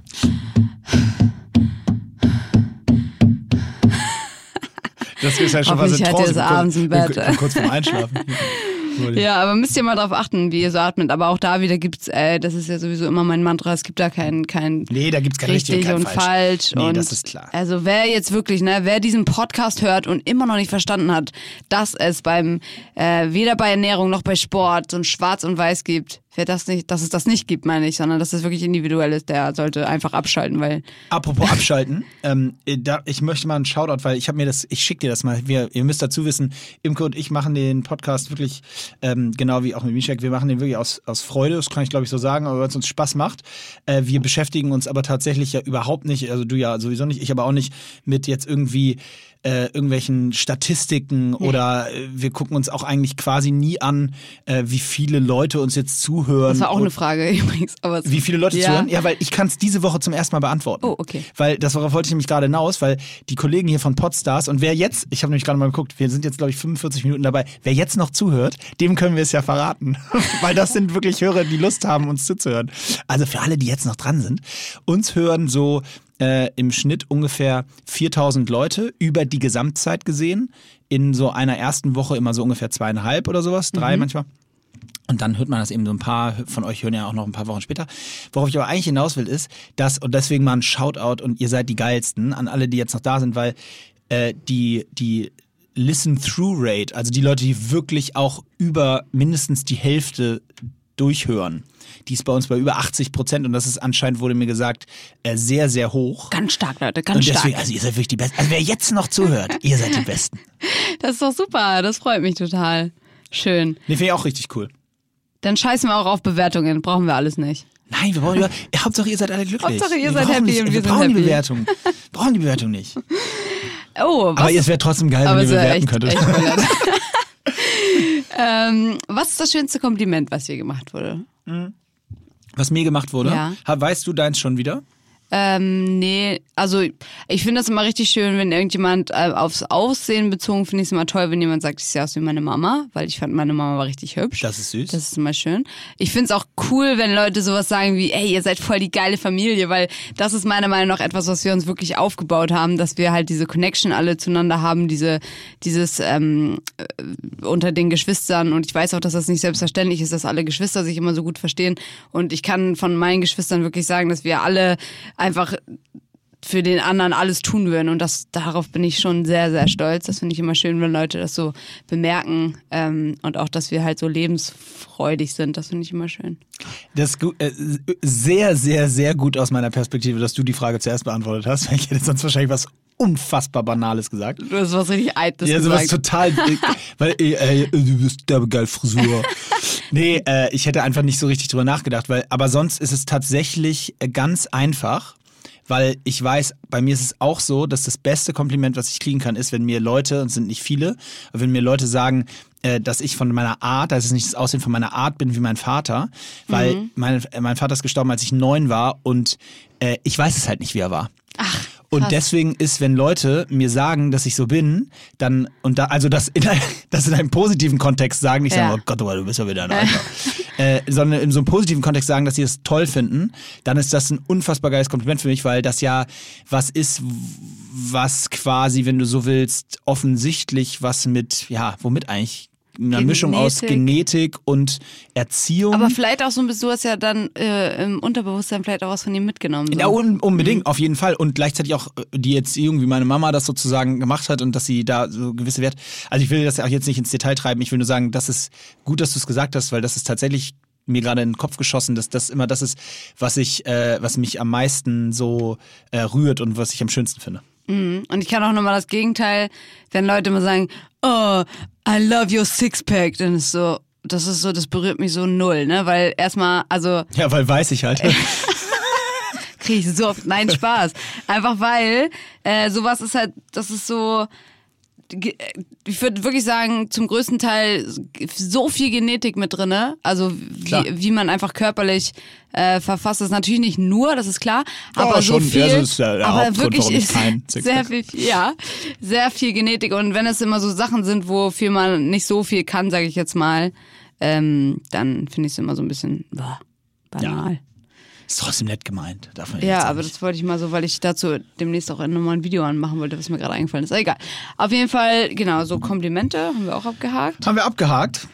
Das ist ja schon Hoffentlich fast hat ihr es abends im Bett. Kurz, vorm Einschlafen. ja, aber müsst ihr mal drauf achten, wie ihr so atmet. Aber auch da wieder gibt's, äh, das ist ja sowieso immer mein Mantra, es gibt da kein, kein Nee, da gibt's kein richtig, richtig und kein falsch. Nee, und das ist klar. Also wer jetzt wirklich, ne, wer diesen Podcast hört und immer noch nicht verstanden hat, dass es beim äh, weder bei Ernährung noch bei Sport so ein Schwarz und Weiß gibt, wer das nicht, dass es das nicht gibt, meine ich, sondern dass es wirklich individuell ist, der sollte einfach abschalten, weil Apropos abschalten, ähm, äh, da, ich möchte mal einen Shoutout, weil ich habe mir das, ich schicke dir das mal. Wir, ihr müsst dazu wissen, Imke und ich machen den Podcast wirklich, ähm, genau wie auch mit Mishak, wir machen den wirklich aus, aus Freude, das kann ich glaube ich so sagen, aber weil es uns Spaß macht. Äh, wir beschäftigen uns aber tatsächlich ja überhaupt nicht, also du ja sowieso nicht, ich aber auch nicht mit jetzt irgendwie äh, irgendwelchen Statistiken oder äh, wir gucken uns auch eigentlich quasi nie an, äh, wie viele Leute uns jetzt zuhören. das war auch eine Frage übrigens. Aber wie viele Leute ja. zuhören? Ja, weil ich kann es diese Woche zum ersten Mal beantworten. Oh, okay. Weil das worauf wollte ich nämlich gerade hinaus, weil die Kollegen hier von Podstars und wer jetzt, ich habe nämlich gerade mal geguckt, wir sind jetzt glaube ich 45 Minuten dabei, wer jetzt noch zuhört, dem können wir es ja verraten, weil das sind wirklich Hörer, die Lust haben, uns zuzuhören. Also für alle, die jetzt noch dran sind, uns hören so äh, im Schnitt ungefähr 4000 Leute über die Gesamtzeit gesehen. In so einer ersten Woche immer so ungefähr zweieinhalb oder sowas, drei manchmal. Und dann hört man das eben so ein paar von euch hören ja auch noch ein paar Wochen später. Worauf ich aber eigentlich hinaus will, ist, dass, und deswegen mal ein Shoutout und ihr seid die geilsten an alle, die jetzt noch da sind, weil äh, die, die Listen-Through-Rate, also die Leute, die wirklich auch über mindestens die Hälfte durchhören, die ist bei uns bei über 80 Prozent und das ist anscheinend, wurde mir gesagt, äh, sehr, sehr hoch. Ganz stark, Leute, ganz Und stark. deswegen, also ihr seid wirklich die Besten. Also wer jetzt noch zuhört, ihr seid die Besten. Das ist doch super, das freut mich total. Schön. Nee, finde ich auch richtig cool. Dann scheißen wir auch auf Bewertungen, brauchen wir alles nicht. Nein, wir brauchen über, Hauptsache ihr seid alle glücklich. Hauptsache, ihr wir seid happy nicht, und wir wir sind brauchen die happy. Bewertung. brauchen die Bewertung nicht. Oh, was Aber es wäre trotzdem geil, wenn ihr bewerten echt, könntet. echt. Ähm, was ist das schönste Kompliment, was hier gemacht wurde? Was mir gemacht wurde. Ja. Ha- Weißt du deins schon wieder? Ähm, nee, also ich finde das immer richtig schön, wenn irgendjemand äh, aufs Aussehen bezogen, finde ich es immer toll, wenn jemand sagt, ich sehe aus wie meine Mama, weil ich fand, meine Mama war richtig hübsch. Das ist süß. Das ist immer schön. Ich finde es auch cool, wenn Leute sowas sagen wie, ey, ihr seid voll die geile Familie, weil das ist meiner Meinung nach etwas, was wir uns wirklich aufgebaut haben, dass wir halt diese Connection alle zueinander haben, diese, dieses ähm, äh, unter den Geschwistern. Und ich weiß auch, dass das nicht selbstverständlich ist, dass alle Geschwister sich immer so gut verstehen. Und ich kann von meinen Geschwistern wirklich sagen, dass wir alle einfach für den anderen alles tun würden. Und das darauf bin ich schon sehr, sehr stolz. Das finde ich immer schön, wenn Leute das so bemerken. Ähm, und auch, dass wir halt so lebensfreudig sind. Das finde ich immer schön. Das ist gut, äh, sehr, sehr, sehr gut aus meiner Perspektive, dass du die Frage zuerst beantwortet hast, weil ich hätte sonst wahrscheinlich was unfassbar Banales gesagt. Du hast was richtig Eites Ja, sowas gesagt. total. weil, äh, äh, du bist derbe geil Frisur. nee, äh, ich hätte einfach nicht so richtig drüber nachgedacht, weil, aber sonst ist es tatsächlich äh, ganz einfach, weil ich weiß, bei mir ist es auch so, dass das beste Kompliment, was ich kriegen kann, ist, wenn mir Leute, und es sind nicht viele, wenn mir Leute sagen, äh, dass ich von meiner Art, dass ich nicht das Aussehen von meiner Art bin wie mein Vater, weil Mhm. mein, mein Vater ist gestorben, als ich neun war und äh, ich weiß es halt nicht, wie er war. Ach, Und krass. deswegen ist, wenn Leute mir sagen, dass ich so bin, dann, und da, also das in, ein- das in einem positiven Kontext sagen, nicht Ja. sagen, oh Gott, du bist ja wieder ein Alter, äh, sondern in so einem positiven Kontext sagen, dass sie das toll finden, dann ist das ein unfassbar geiles Kompliment für mich, weil das ja was ist, was quasi, wenn du so willst, offensichtlich was mit, ja, womit eigentlich? Einer Mischung aus Genetik. Genetik und Erziehung. Aber vielleicht auch so ein bisschen, du hast ja dann äh, im Unterbewusstsein vielleicht auch was von ihm mitgenommen. So. Ja, un unbedingt, Mhm. auf jeden Fall. Und gleichzeitig auch äh, die Erziehung, wie meine Mama das sozusagen gemacht hat und dass sie da so gewisse Wert. Also ich will das ja auch jetzt nicht ins Detail treiben. Ich will nur sagen, das ist gut, dass du es gesagt hast, weil das ist tatsächlich mir gerade in den Kopf geschossen, dass das immer das ist, was ich, äh, was mich am meisten so äh, rührt und was ich am schönsten finde. Mhm. Und ich kann auch nochmal das Gegenteil, wenn Leute immer sagen, oh, I love your Sixpack, dann ist so, das ist so, das berührt mich so null, ne? Weil erstmal, also Ja, weil weiß ich halt. kriege ich so oft, nein, Spaß. Einfach weil äh, sowas ist halt, das ist so, ich würde wirklich sagen, zum größten Teil so viel Genetik mit drinne, also Klar. wie, wie man einfach körperlich äh, verfasst ist. Natürlich nicht nur, das ist klar, aber Ja, so schon. viel, Ja, das ist ja der aber wirklich ist sehr viel, ja, sehr viel Genetik und wenn es immer so Sachen sind, wofür man nicht so viel kann, sage ich jetzt mal, ähm, dann finde ich es immer so ein bisschen boah, banal. Ist trotzdem nett gemeint. Darf man Ja, aber das wollte ich mal so, weil ich dazu demnächst auch nochmal ein Video anmachen wollte, was mir gerade eingefallen ist. Aber egal. Auf jeden Fall, genau, so Komplimente haben wir auch abgehakt. Haben wir abgehakt.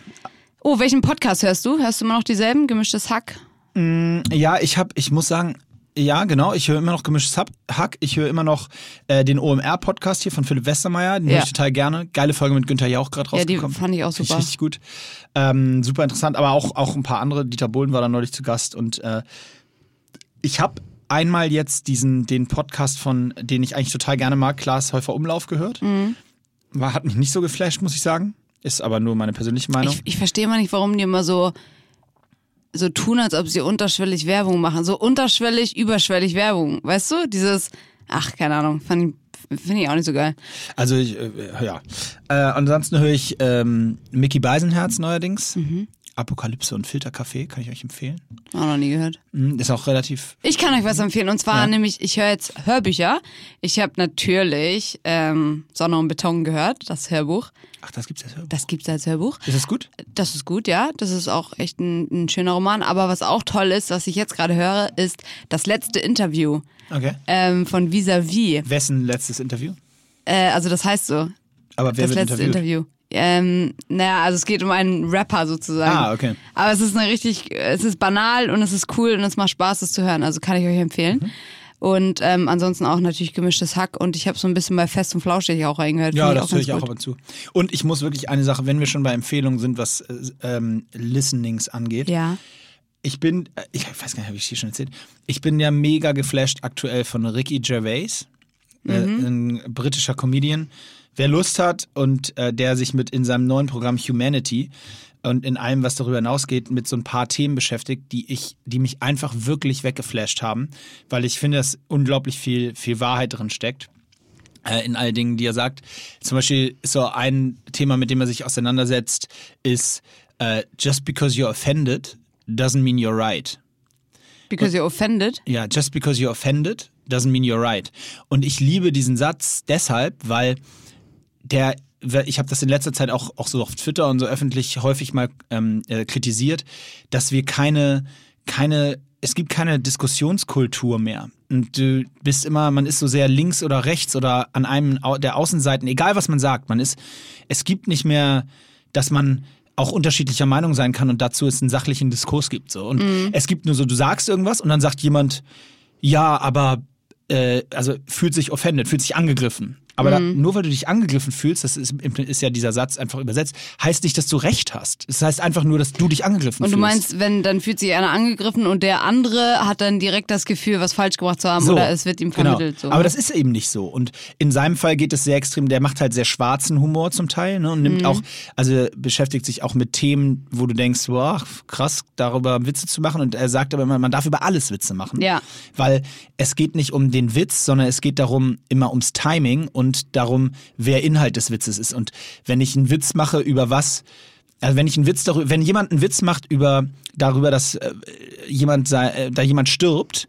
Oh, welchen Podcast hörst du? Hörst du immer noch dieselben? Gemischtes Hack? Ja, ich habe, ich muss sagen, ja, genau, ich höre immer noch gemischtes Hack. Ich höre immer noch äh, den OMR-Podcast hier von Philipp Westermeier. Den Ja. höre ich total gerne. Geile Folge mit Günther Jauch gerade Ja, die rausgekommen. fand ich auch super. richtig gut. Ähm, super interessant, aber auch, auch ein paar andere. Dieter Bohlen war da neulich zu Gast und äh, ich habe einmal jetzt diesen, den Podcast von, den ich eigentlich total gerne mag, Klaas Häufer Umlauf gehört. Mhm. War, hat mich nicht so geflasht, muss ich sagen. Ist aber nur meine persönliche Meinung. Ich, ich verstehe immer nicht, warum die immer so, so tun, als ob sie unterschwellig Werbung machen. So unterschwellig, überschwellig Werbung. Weißt du? Dieses, ach, keine Ahnung, fand finde ich auch nicht so geil. Also ich, äh, ja. Äh, ansonsten höre ich ähm, Mickey Beisenherz neuerdings. Mhm. Apokalypse und Filterkaffee kann ich euch empfehlen. Auch noch nie gehört. Mm, Ist auch relativ. Ich kann euch was empfehlen. Und zwar Ja. nämlich, ich höre jetzt Hörbücher. Ich habe natürlich ähm, Sonne und Beton gehört, das Hörbuch. Ach, das gibt's jetzt. Das gibt's als Hörbuch. Ist das gut? Das ist gut, ja. Das ist auch echt ein, ein schöner Roman. Aber was auch toll ist, was ich jetzt gerade höre, ist das letzte Interview Okay. ähm, von Visavi. Wessen letztes Interview? Äh, also das heißt so. Aber wer das wird letzte interviewt? Interview. Ähm, naja, also es geht um einen Rapper sozusagen. Ah, okay. Aber es ist eine richtig, es ist banal und es ist cool und es macht Spaß, es zu hören. Also kann ich euch empfehlen. Mhm. Und ähm, ansonsten auch natürlich gemischtes Hack und ich habe so ein bisschen bei Fest und Flauschig auch reingehört. Ja, das höre ich auch ab und zu. Und ich muss wirklich eine Sache, wenn wir schon bei Empfehlungen sind, was äh, ähm, Listenings angeht. Ja. Ich bin, äh, ich weiß gar nicht, habe ich dir schon erzählt, ich bin ja mega geflasht aktuell von Ricky Gervais, äh, Mhm. ein britischer Comedian. Wer Lust hat und äh, der sich mit in seinem neuen Programm Humanity und in allem, was darüber hinausgeht, mit so ein paar Themen beschäftigt, die ich, die mich einfach wirklich weggeflasht haben, weil ich finde, dass unglaublich viel, viel Wahrheit drin steckt äh, in all Dingen, die er sagt. Zum Beispiel so ein Thema, mit dem er sich auseinandersetzt, ist äh, just because you're offended doesn't mean you're right. Because you're offended. Ja, just because you're offended doesn't mean you're right. Und ich liebe diesen Satz deshalb, weil der, ich habe das in letzter Zeit auch, auch so auf Twitter und so öffentlich häufig mal ähm, äh, kritisiert, dass wir keine, keine, es gibt keine Diskussionskultur mehr. Und du bist immer, man ist so sehr links oder rechts oder an einem der Außenseiten, egal was man sagt, man ist, es gibt nicht mehr, dass man auch unterschiedlicher Meinung sein kann und dazu es einen sachlichen Diskurs gibt. So. Und es gibt nur so, du sagst irgendwas und dann sagt jemand, ja, aber äh, also fühlt sich offended, fühlt sich angegriffen. Aber da, Mhm. nur weil du dich angegriffen fühlst, das ist, ist ja dieser Satz einfach übersetzt, heißt nicht, dass du recht hast. Es heißt einfach nur, dass du dich angegriffen Und fühlst. du meinst, wenn dann fühlt sich einer angegriffen und der andere hat dann direkt das Gefühl, was falsch gemacht zu haben oder es wird ihm vermittelt. Genau. So. Aber das ist eben nicht so. Und in seinem Fall geht es sehr extrem, der macht halt sehr schwarzen Humor zum Teil ne, und nimmt Mhm. auch, also beschäftigt sich auch mit Themen, wo du denkst, wow, krass, darüber Witze zu machen. Und er sagt aber immer, man darf über alles Witze machen. Ja. Weil es geht nicht um den Witz, sondern es geht darum, immer ums Timing und und darum, wer Inhalt des Witzes ist. Und wenn ich einen Witz mache über was, also wenn ich einen Witz darüber, wenn jemand einen Witz macht über darüber, dass äh, jemand sei, äh, da jemand stirbt,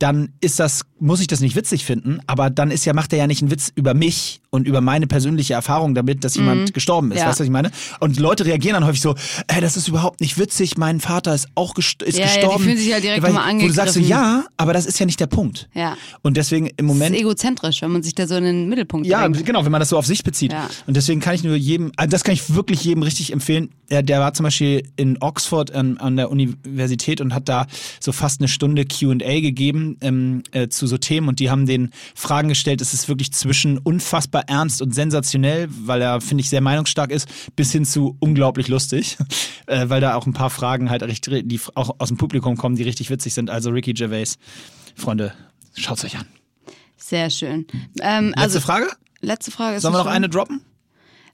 dann ist das, muss ich das nicht witzig finden, aber dann ist ja, macht er ja nicht einen Witz über mich und über meine persönliche Erfahrung damit, dass jemand gestorben ist. Mhm. Ja. Weißt du, was ich meine? Und Leute reagieren dann häufig so, ey, das ist überhaupt nicht witzig, mein Vater ist auch gest ist Ja, ja, die gestorben. fühlen sich halt direkt Weil- immer Wo du sagst so, angegriffen. ja, aber das ist ja nicht der Punkt. Ja. Und deswegen im Das Moment. ist egozentrisch, wenn man sich da so in den Mittelpunkt Ja, drängt. genau, wenn man das so auf sich bezieht. Ja. Und deswegen kann ich nur jedem, also das kann ich wirklich jedem richtig empfehlen. Der, der war zum Beispiel in Oxford an, an der Universität und hat da so fast eine Stunde Q&A gegeben ähm, äh, zu so Themen und die haben den Fragen gestellt. Es ist wirklich zwischen unfassbar ernst und sensationell, weil er, finde ich, sehr meinungsstark ist, bis hin zu unglaublich lustig, äh, weil da auch ein paar Fragen halt richtig, die auch aus dem Publikum kommen, die richtig witzig sind. Also Ricky Gervais, Freunde, schaut's euch an. Sehr schön. Ähm, Letzte also, Frage? letzte Frage ist Sollen wir noch schon? eine droppen?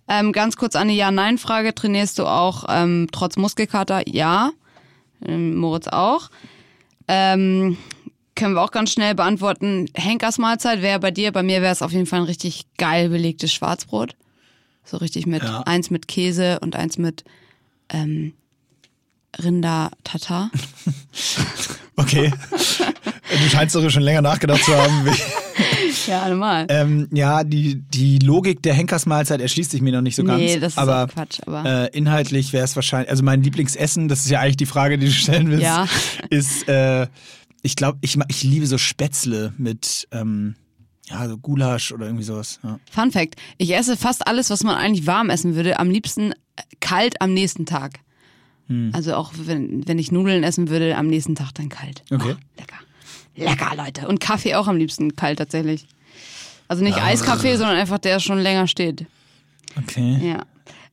Ähm, ganz kurz eine Ja-Nein-Frage. Trainierst du auch ähm, trotz Muskelkater? Ja. Ähm, Moritz auch. Ähm, können wir auch ganz schnell beantworten. Henkers Mahlzeit wäre bei dir, bei mir wäre es auf jeden Fall ein richtig geil belegtes Schwarzbrot. So richtig mit Ja. eins mit Käse und eins mit ähm, Rinder-Tatar. Okay. du scheinst doch schon länger nachgedacht zu haben. Ja, normal. ähm, ja, die, die Logik der Henkersmahlzeit erschließt sich mir noch nicht so ganz. Nee, das ist aber Quatsch, aber- Äh, inhaltlich wäre es wahrscheinlich, also mein Lieblingsessen, das ist ja eigentlich die Frage, die du stellen willst, Ja. ist, äh, ich glaube, ich, ich liebe so Spätzle mit, ähm, ja, so Gulasch oder irgendwie sowas. Ja. Fun Fact: Ich esse fast alles, was man eigentlich warm essen würde, am liebsten äh, kalt am nächsten Tag. Hm. Also auch wenn, wenn ich Nudeln essen würde, am nächsten Tag dann kalt. Okay. Oh, lecker. Lecker, Leute. Und Kaffee auch am liebsten kalt tatsächlich. Also nicht Eiskaffee, sondern einfach der schon länger steht. Okay. Ja.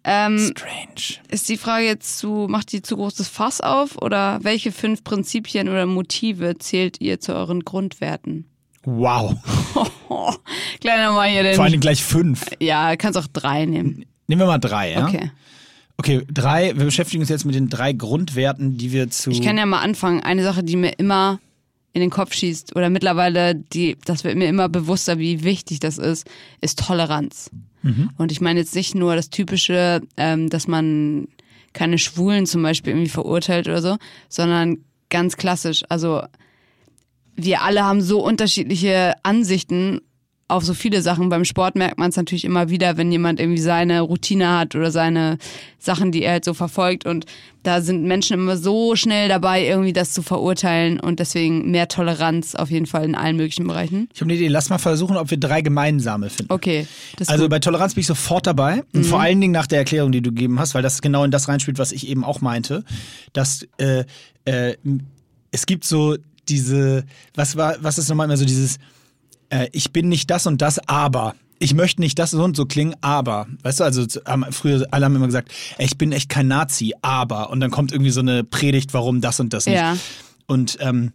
Ähm, Strange. ist die Frage jetzt zu, macht die zu großes Fass auf oder welche fünf Prinzipien oder Motive zählt ihr zu euren Grundwerten? Wow. Kleiner mal hier den. Vor allem gleich fünf. ja, kannst auch drei nehmen. Nehmen wir mal drei, ja? Okay. Okay, drei. Wir beschäftigen uns jetzt mit den drei Grundwerten, die wir zu. Ich kann ja mal anfangen. Eine Sache, die mir immer in den Kopf schießt oder mittlerweile, die, das wird mir immer bewusster, wie wichtig das ist, ist Toleranz. Und ich meine jetzt nicht nur das Typische, ähm, dass man keine Schwulen zum Beispiel irgendwie verurteilt oder so, sondern ganz klassisch. Also wir alle haben so unterschiedliche Ansichten auf so viele Sachen. Beim Sport merkt man es natürlich immer wieder, wenn jemand irgendwie seine Routine hat oder seine Sachen, die er halt so verfolgt. Und da sind Menschen immer so schnell dabei, irgendwie das zu verurteilen. Und deswegen mehr Toleranz auf jeden Fall in allen möglichen Bereichen. Ich habe eine Idee. Lass mal versuchen, ob wir drei gemeinsame finden. Okay. Also gut. bei Toleranz bin ich sofort dabei. Und vor allen Dingen nach der Erklärung, die du gegeben hast, weil das genau in das reinspielt, was ich eben auch meinte. Dass äh, äh, es gibt so diese, was war, was ist nochmal immer so dieses, äh, ich bin nicht das und das, aber. Ich möchte nicht das so und so klingen, aber. Weißt du, also haben früher alle haben immer gesagt, ey, ich bin echt kein Nazi, aber. Und dann kommt irgendwie so eine Predigt, warum das und das nicht. Ja. Und ähm,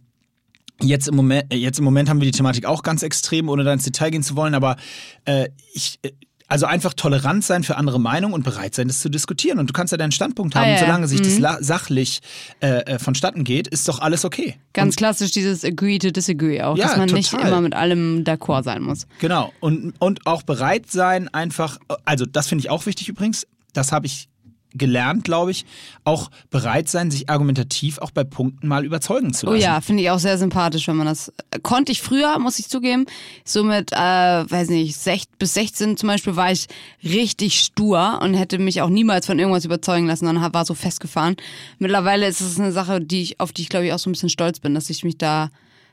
Jetzt im, Moment, äh, jetzt im Moment haben wir die Thematik auch ganz extrem, ohne da ins Detail gehen zu wollen, aber äh, ich, äh, also einfach tolerant sein für andere Meinungen und bereit sein, das zu diskutieren. Und du kannst ja deinen Standpunkt haben, Ah, ja, solange sich das la- sachlich äh, äh, vonstatten geht, ist doch alles okay. Ganz klassisch dieses Agree to Disagree auch, Ja, dass man nicht total. immer mit allem d'accord sein muss. Genau. Und, und auch bereit sein, einfach, also das finde ich auch wichtig übrigens, das habe ich gelernt, glaube ich, auch bereit sein, sich argumentativ auch bei Punkten mal überzeugen zu Oh lassen. ja, finde ich auch sehr sympathisch, wenn man das. äh, Konnte ich früher, muss ich zugeben. So mit, äh, weiß nicht, sech, bis 16 zum Beispiel war ich richtig stur und hätte mich auch niemals von irgendwas überzeugen lassen und war so festgefahren. Mittlerweile ist es eine Sache, die ich, auf die ich glaube ich auch so ein bisschen stolz bin, dass ich mich da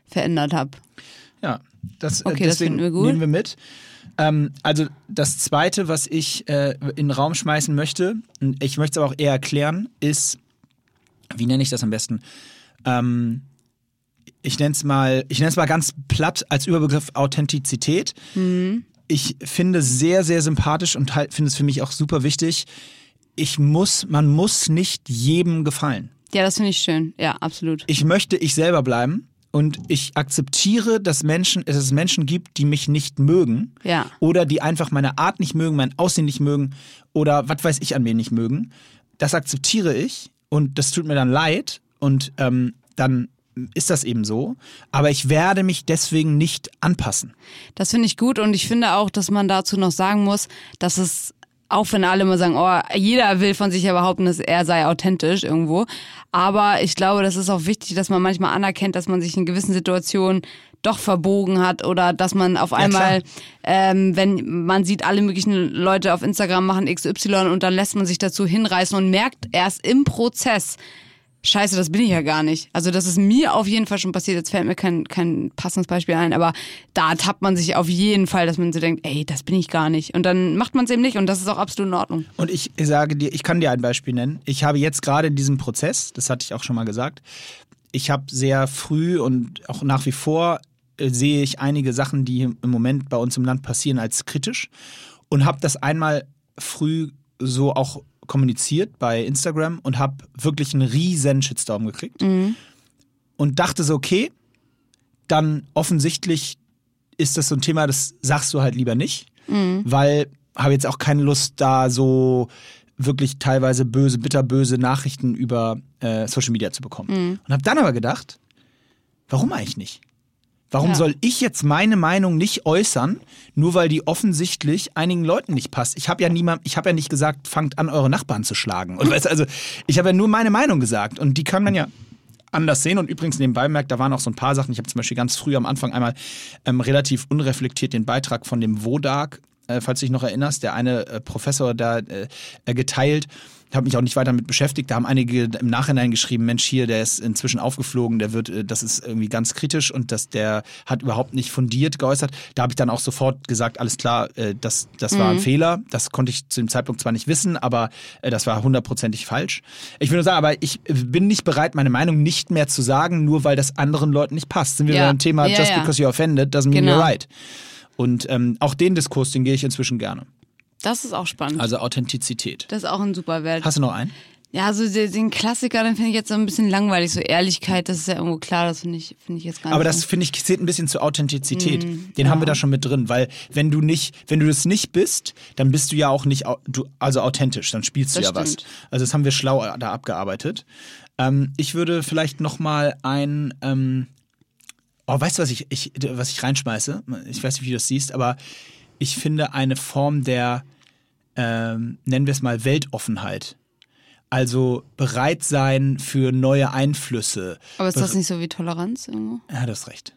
verändert habe. Ja, das, äh, Okay, das deswegen finden wir gut. nehmen wir mit. Ähm, also das Zweite, was ich äh, in den Raum schmeißen möchte, ich möchte es aber auch eher erklären, ist, wie nenne ich das am besten? Ähm, ich nenne es mal, ich nenne es mal ganz platt als Überbegriff Authentizität. Ich finde sehr, sehr sympathisch und halt, finde es für mich auch super wichtig. Ich muss, man muss nicht jedem gefallen Ja, das finde ich schön. Ja, absolut. ich möchte ich selber bleiben und ich akzeptiere, dass Menschen, dass es Menschen gibt, die mich nicht mögen Ja. oder die einfach meine Art nicht mögen, mein Aussehen nicht mögen oder was weiß ich an mir nicht mögen. Das akzeptiere ich und das tut mir dann leid und ähm, dann ist das eben so. Aber ich werde mich deswegen nicht anpassen. Das finde ich gut und ich finde auch, dass man dazu noch sagen muss, dass es auch wenn alle immer sagen, oh, jeder will von sich ja behaupten, dass er sei authentisch irgendwo. Aber ich glaube, das ist auch wichtig, dass man manchmal anerkennt, dass man sich in gewissen Situationen doch verbogen hat oder dass man auf einmal, ähm, wenn man sieht, alle möglichen Leute auf Instagram machen XY und dann lässt man sich dazu hinreißen und merkt erst im Prozess, Scheiße, das bin ich ja gar nicht. Also das ist mir auf jeden Fall schon passiert. Jetzt fällt mir kein, kein passendes Beispiel ein, aber da tappt man sich auf jeden Fall, dass man so denkt, ey, das bin ich gar nicht. Und dann macht man es eben nicht und das ist auch absolut in Ordnung. Und ich sage dir, ich kann dir ein Beispiel nennen. Ich habe jetzt gerade in diesem Prozess, das hatte ich auch schon mal gesagt, ich habe sehr früh und auch nach wie vor äh, sehe ich einige Sachen, die im Moment bei uns im Land passieren, als kritisch und habe das einmal früh so auch kommuniziert bei Instagram und habe wirklich einen riesen Shitstorm gekriegt und dachte so, okay, dann offensichtlich ist das so ein Thema, das sagst du halt lieber nicht, weil habe jetzt auch keine Lust, da so wirklich teilweise böse, bitterböse Nachrichten über äh, Social Media zu bekommen. Und habe dann aber gedacht, warum eigentlich nicht? Warum Ja. soll ich jetzt meine Meinung nicht äußern, nur weil die offensichtlich einigen Leuten nicht passt? Ich habe ja niemand, ich habe ja nicht gesagt, fangt an, eure Nachbarn zu schlagen. Und weißt, also ich habe ja nur meine Meinung gesagt und die kann man ja anders sehen. Und übrigens nebenbei merkt, da waren auch so ein paar Sachen. Ich habe zum Beispiel ganz früh am Anfang einmal ähm, relativ unreflektiert den Beitrag von dem Wodag, äh, falls du dich noch erinnerst, der eine äh, Professor da äh, äh, geteilt. Habe mich auch nicht weiter damit beschäftigt. Da haben einige im Nachhinein geschrieben, Mensch, hier, der ist inzwischen aufgeflogen, der wird, äh, das ist irgendwie ganz kritisch und dass der hat überhaupt nicht fundiert geäußert. Da habe ich dann auch sofort gesagt, alles klar, äh, das, das war ein Fehler. Das konnte ich zu dem Zeitpunkt zwar nicht wissen, aber äh, das war hundertprozentig falsch. Ich will nur sagen, aber ich bin nicht bereit, meine Meinung nicht mehr zu sagen, nur weil das anderen Leuten nicht passt. Sind wir Ja. beim Thema Ja, just ja. because you're offended doesn't mean Genau. you're right. Und ähm, auch den Diskurs, den gehe ich inzwischen gerne. Das ist auch spannend. Also Authentizität. das ist auch ein super Wert. Hast du noch einen? Ja, so den, den Klassiker, den finde ich jetzt so ein bisschen langweilig. So Ehrlichkeit, das ist ja irgendwo klar, das finde ich, finde ich jetzt gar Aber nicht. das so. finde ich zählt ein bisschen zur Authentizität. Mhm. Den haben wir da schon mit drin, weil wenn du nicht, wenn du das nicht bist, dann bist du ja auch nicht, du, also authentisch, dann spielst du Das ja was. stimmt. Also das haben wir schlau da abgearbeitet. Ähm, ich würde vielleicht noch mal ein, ähm, oh, weißt du was ich, ich, was ich reinschmeiße? Ich weiß nicht, wie du das siehst, aber ich finde eine Form der, ähm, nennen wir es mal Weltoffenheit. Also bereit sein für neue Einflüsse. Aber ist das nicht so wie Toleranz irgendwo? Ja, du hast recht.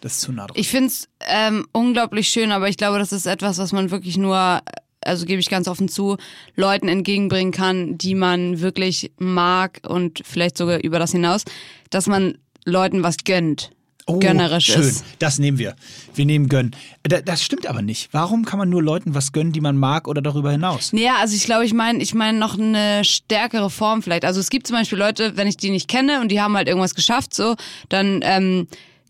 Das ist zu nah dran. Ich finde es ähm, unglaublich schön, aber ich glaube, das ist etwas, was man wirklich nur, also gebe ich ganz offen zu, Leuten entgegenbringen kann, die man wirklich mag und vielleicht sogar über das hinaus, dass man Leuten was gönnt. Gönnerisch Oh, schön. ist. Das nehmen wir. Wir nehmen gönnen. Da- Das stimmt aber nicht. Warum kann man nur Leuten was gönnen, die man mag oder darüber hinaus? Ja, also ich glaube, ich meine, ich meine noch eine stärkere Form vielleicht. Also es gibt zum Beispiel Leute, wenn ich die nicht kenne und die haben halt irgendwas geschafft, so, dann ähm,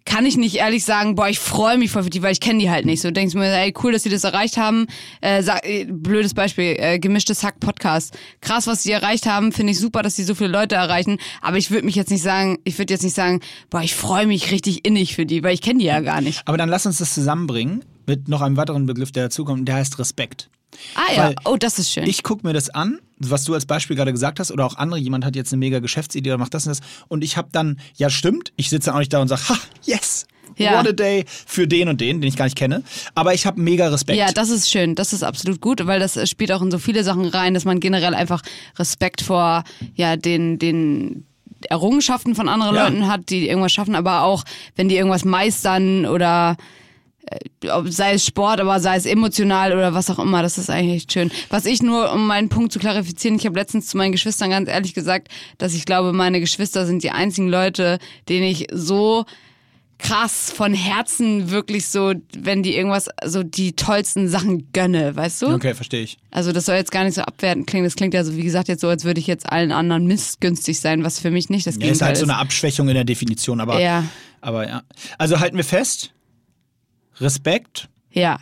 kann ich nicht ehrlich sagen, boah, ich freue mich voll für die, weil ich kenne die halt nicht. So denkst du mir, ey, cool, dass sie das erreicht haben. Äh, sag, äh, blödes Beispiel, äh, gemischtes Hack Podcast. Krass, was sie erreicht haben, finde ich super, dass sie so viele Leute erreichen. Aber ich würde mich jetzt nicht sagen, ich würde jetzt nicht sagen, boah, ich freue mich richtig innig für die, weil ich kenne die ja gar nicht. Aber dann lass uns das zusammenbringen mit noch einem weiteren Begriff, der dazukommt, der heißt Respekt. Ah ja, Weil oh, das ist schön. Ich gucke mir das an, was du als Beispiel gerade gesagt hast, oder auch andere, jemand hat jetzt eine mega Geschäftsidee oder macht das und das. Und ich habe dann, ja stimmt, ich sitze dann auch nicht da und sage, ha, yes, Ja. what a day für den und den, den ich gar nicht kenne. Aber ich habe mega Respekt. Ja, das ist schön. Das ist absolut gut, weil das spielt auch in so viele Sachen rein, dass man generell einfach Respekt vor ja den den Errungenschaften von anderen Ja. Leuten hat, die irgendwas schaffen, aber auch wenn die irgendwas meistern oder sei es Sport, aber sei es emotional oder was auch immer, das ist eigentlich echt schön. Was ich nur, um meinen Punkt zu klarifizieren, ich habe letztens zu meinen Geschwistern ganz ehrlich gesagt, dass ich glaube, meine Geschwister sind die einzigen Leute, denen ich so krass von Herzen wirklich so, wenn die irgendwas, so die tollsten Sachen gönne, weißt du? Okay, verstehe ich. Also das soll jetzt gar nicht so abwertend klingen. Das klingt ja so, wie gesagt, jetzt so, als würde ich jetzt allen anderen missgünstig sein, was für mich nicht das Ja, Gegenteil ist halt so ist. eine Abschwächung in der Definition, aber, Ja. aber ja. Also halten wir fest, Respekt, Ja,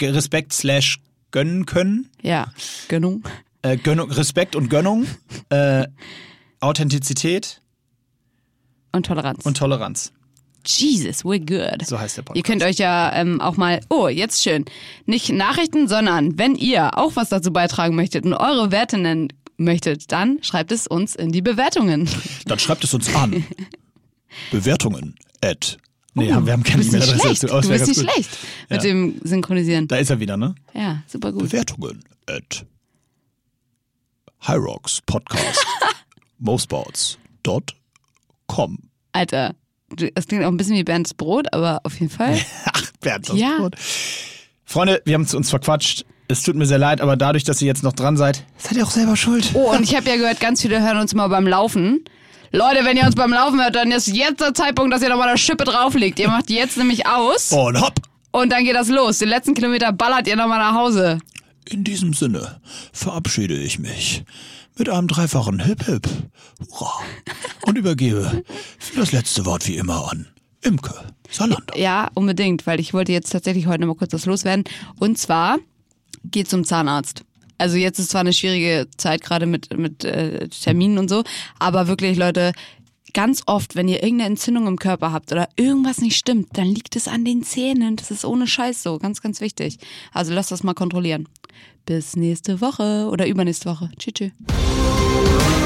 Respekt slash gönnen können, ja, Gönnung. äh, Gönnung, Respekt und Gönnung, äh, Authentizität Und Toleranz. und Toleranz. Jesus, we're good. So heißt der Ihr Podcast. könnt euch ja ähm, auch mal, oh, jetzt schön, nicht Nachrichten, sondern wenn ihr auch was dazu beitragen möchtet und eure Werte nennen möchtet, dann schreibt es uns in die Bewertungen. Dann schreibt es uns an. Bewertungen at. Nee, haben, wir haben keine Du bist nicht E-Mail-Adresse schlecht. dazu. Oh, das Du bist nicht gut. schlecht mit Ja. dem Synchronisieren. Da ist er wieder, ne? Ja, super gut. Bewertungen at Hyrox Podcast mosports.com. Alter, das klingt auch ein bisschen wie Bernds Brot, aber auf jeden Fall. Ach, Bernd, das Ja. gut. Freunde, wir haben es uns verquatscht. Es tut mir sehr leid, aber dadurch, dass ihr jetzt noch dran seid, seid ihr auch selber schuld. Oh, und ich habe ja gehört, ganz viele hören uns immer beim Laufen. Leute, wenn ihr uns beim Laufen hört, dann ist jetzt der Zeitpunkt, dass ihr nochmal eine Schippe drauflegt. Ihr macht jetzt nämlich aus Und hopp! und dann geht das los. Den letzten Kilometer ballert ihr nochmal nach Hause. In diesem Sinne verabschiede ich mich mit einem dreifachen Hip Hip. Hurra! Und übergebe für das letzte Wort wie immer an Imke Salander. Ja, unbedingt, weil ich wollte jetzt tatsächlich heute noch mal kurz das loswerden. Und zwar geht zum Zahnarzt. Also jetzt ist zwar eine schwierige Zeit gerade mit, mit äh, Terminen und so, aber wirklich, Leute, ganz oft, wenn ihr irgendeine Entzündung im Körper habt oder irgendwas nicht stimmt, dann liegt es an den Zähnen. Das ist ohne Scheiß so, ganz, ganz wichtig. Also lasst das mal kontrollieren. Bis nächste Woche oder übernächste Woche. Tschüss. tschüss.